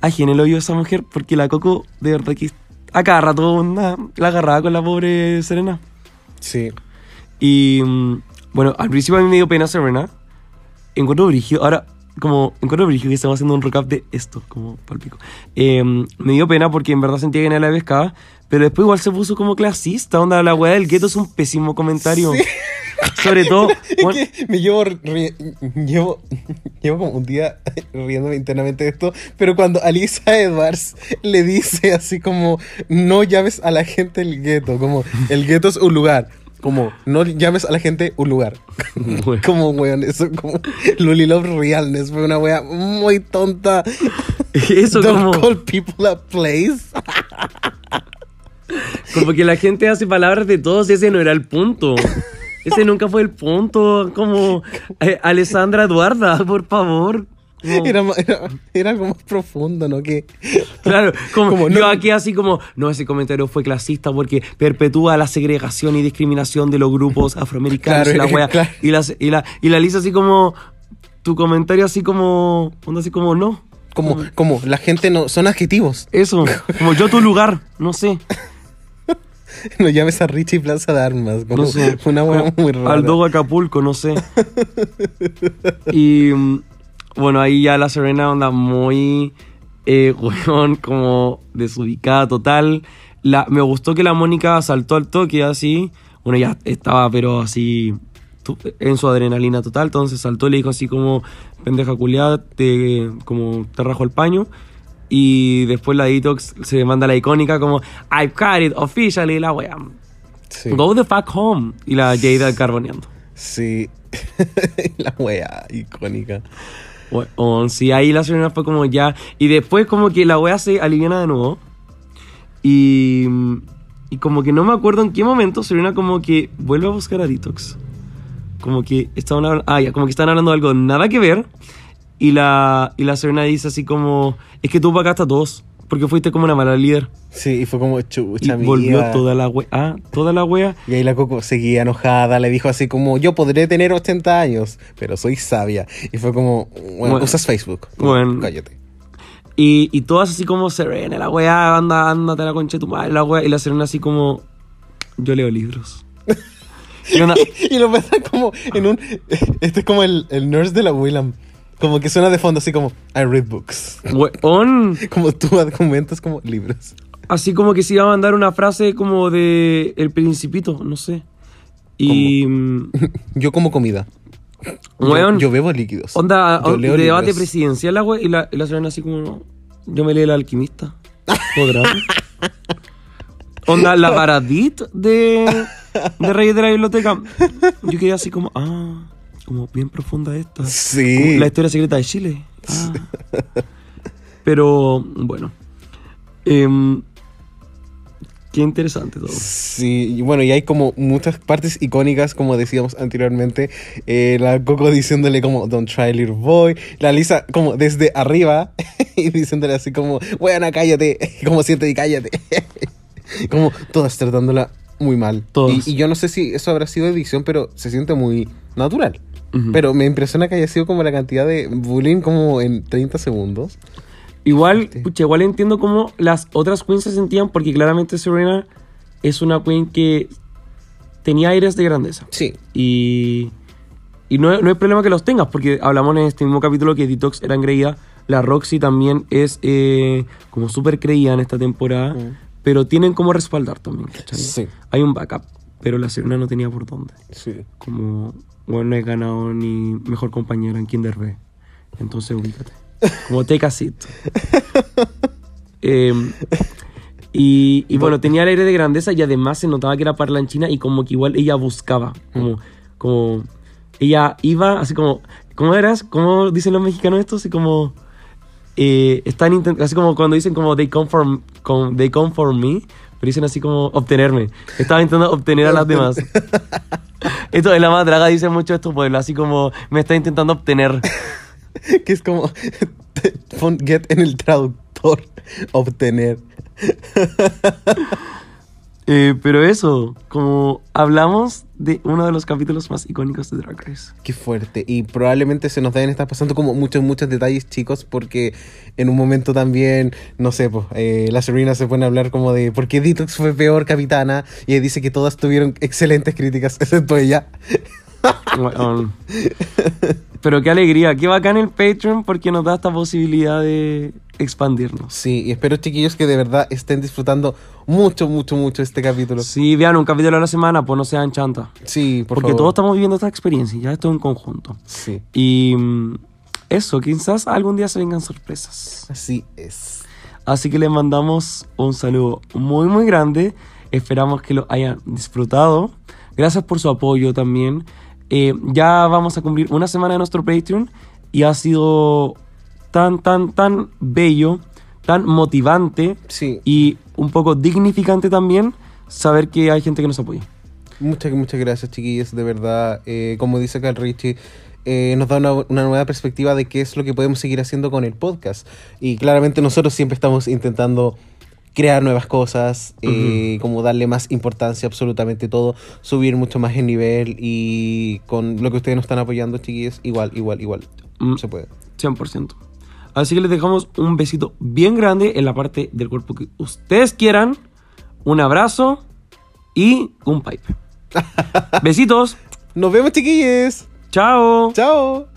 Ají en el hoyo esa mujer, porque la Coco, de verdad que. A cada rato la agarraba con la pobre Serena. Sí. Y mm, bueno, al principio a mí me dio pena Serena. Encuentro brígido. Ahora, como encuentro brígido que estamos haciendo un recap de esto, como palpico. Eh, me dio pena porque en verdad sentía que nadie la pescaba. Pero después igual se puso como clasista. Onda, la weá del gueto es un pésimo comentario. Sobre *laughs* todo. bueno, me llevo, ri- llevo, llevo como un día riéndome internamente de esto, pero cuando Alisa Edwards le dice así como, no llames a la gente el gueto, como, el gueto es un lugar, como, no llames a la gente un lugar. Bueno. *laughs* como, weón, eso como, Luli Love Realness fue una wea muy tonta. *laughs* eso Don't como, call people a place. *laughs* como que la gente hace palabras de todos y ese no era el punto. Ese nunca fue el punto. Como, eh, Alessandra Eduarda, por favor. Como- Era, era, era algo más profundo, ¿no? Que, Claro, como, Como yo no- aquí así como, no, ese comentario fue clasista porque perpetúa la segregación y discriminación de los grupos *laughs* afroamericanos Claro, y la wea. *laughs* claro. Y, la, y, la, y la Lisa así como, tu comentario así como, onda así como, no. como, como, la gente no, son adjetivos. Eso, *laughs* como yo tu lugar, no sé. No llames a Richie Plaza de Armas. Como No sé. Fue una hueá muy rara. Al Dogo Acapulco, no sé. Y mm, bueno, ahí ya la Serena onda muy, eh, *laughs* weón, como desubicada total. La, me gustó que la Mónica saltó al toque así. Bueno, ya estaba, pero así en su adrenalina total. Entonces saltó y le dijo así como, pendeja culiada, te, como te rajo el paño. Y después la Detox se manda la icónica como, I've got it officially, la wea. Sí. Go the fuck home. Y la Jada carboneando. Sí. *laughs* la wea icónica. Sí, ahí la Serena fue como ya. Y después como que la wea se aliviana de nuevo. Y, y como que no me acuerdo en qué momento Serena como que vuelve a buscar a Detox. Como que estaban hablando, ah, ya, como que están hablando algo nada que ver. Y la, y la Serena dice así como, es que tú pagaste a todos. Porque fuiste como una mala líder. Sí, y fue como Y chucha, volvió amiga. toda la wea. Ah, toda la wea. Y ahí la Coco seguía enojada, le dijo así como, yo podré tener 80 años, pero soy sabia. Y fue como, bueno, Bueno. usas Facebook. Como, Bueno. Cállate. Y, y todas así como Serena, la weá, anda, ándate a la concha de tu madre, la weá. Y la Serena así como, yo leo libros. *laughs* Y onda, y lo pasa como en un... Este es como el, el nurse de la Willam. Como que suena de fondo así como, I read books. weón, *laughs* Como tú argumentas como libros. así como que se iba a mandar una frase como de El Principito, no sé. Y, mm, *laughs* Yo como comida. Yo- weón, Yo, bebo líquidos. onda, Yo leo de debate presidencial, la. Y la, y la Serena así como, yo me leí El Alquimista. ¿Podrán? *laughs* Onda, la Baradit de, de Reyes de la Biblioteca. Yo quedé así como, ah, como bien profunda esta. Sí. La historia secreta de Chile. Ah. Pero, bueno. Em, qué interesante todo. Sí, bueno, y hay como muchas partes icónicas, como decíamos anteriormente. Eh, la Coco diciéndole como, don't try little boy. La Lisa como desde arriba *laughs* y diciéndole así como, bueno, cállate. *laughs* Como siente y cállate. *laughs* como todas tratándola muy mal. Y, y yo no sé si eso habrá sido edición, pero se siente muy natural. Pero me impresiona que haya sido como la cantidad de bullying como en 30 segundos. Igual, Sí. pucha, igual entiendo cómo las otras queens se sentían, porque claramente Serena es una queen que tenía aires de grandeza. Sí. Y, y no, no hay problema que los tengas, porque hablamos en este mismo capítulo que Detox era engreída. La Roxy también es eh, como súper creída en esta temporada, Mm. pero tienen como respaldar también, ¿cachai? Sí. Hay un backup, pero la Serena no tenía por dónde. Sí. Como, bueno, no he ganado ni mejor compañera en Kinder B. Entonces ubícate. Como take a seat. Em, y, y bueno, tenía el aire de grandeza y además se notaba que era parlanchina y como que igual ella buscaba. Como, como ella iba así como, ¿cómo eras? ¿Cómo dicen los mexicanos esto? Así como, eh, están así como cuando dicen como they come for, com- they come for me, pero dicen así como obtenerme. Estaba intentando obtener a las demás. *laughs* Esto de la madraga dice mucho esto, pueblo, así como me está intentando obtener. *laughs* que es como get en el traductor obtener *laughs* Eh, pero eso, como hablamos de uno de los capítulos más icónicos de Drag Race. qué fuerte. Y probablemente se nos deben estar pasando como muchos muchos detalles chicos porque en un momento también no sé pues eh, la Serena se pone a hablar como de por qué Detox fue peor capitana y ella dice que todas tuvieron excelentes críticas *laughs* excepto ella. Bueno, pero qué alegría, qué bacán el Patreon porque nos da esta posibilidad de expandirnos. sí y espero chiquillos que de verdad estén disfrutando mucho mucho mucho este capítulo Sí, vean un capítulo a la semana, pues no sean chanta. sí por porque favor todos estamos viviendo esta experiencia, ya esto en conjunto. sí Y mm, eso, quizás algún día se vengan sorpresas. así es Así que les mandamos un saludo muy muy grande. Esperamos que lo hayan disfrutado. Gracias por su apoyo también. Eh, ya vamos a cumplir una semana de nuestro Patreon y ha sido tan, tan, tan bello, tan motivante sí y un poco dignificante también saber que hay gente que nos apoya. Muchas, muchas gracias, chiquillos. De verdad, eh, como dice el Richie, eh, nos da una, una nueva perspectiva de qué es lo que podemos seguir haciendo con el podcast. Y claramente nosotros siempre estamos intentando crear nuevas cosas, eh, como darle más importancia a absolutamente todo, subir mucho más el nivel y con lo que ustedes nos están apoyando, chiquillos, igual, igual, igual. Mm. Se puede. 100%. Así que les dejamos un besito bien grande en la parte del cuerpo que ustedes quieran. Un abrazo y un pipe. *laughs* Besitos. Nos vemos, chiquillos. Chao. Chao.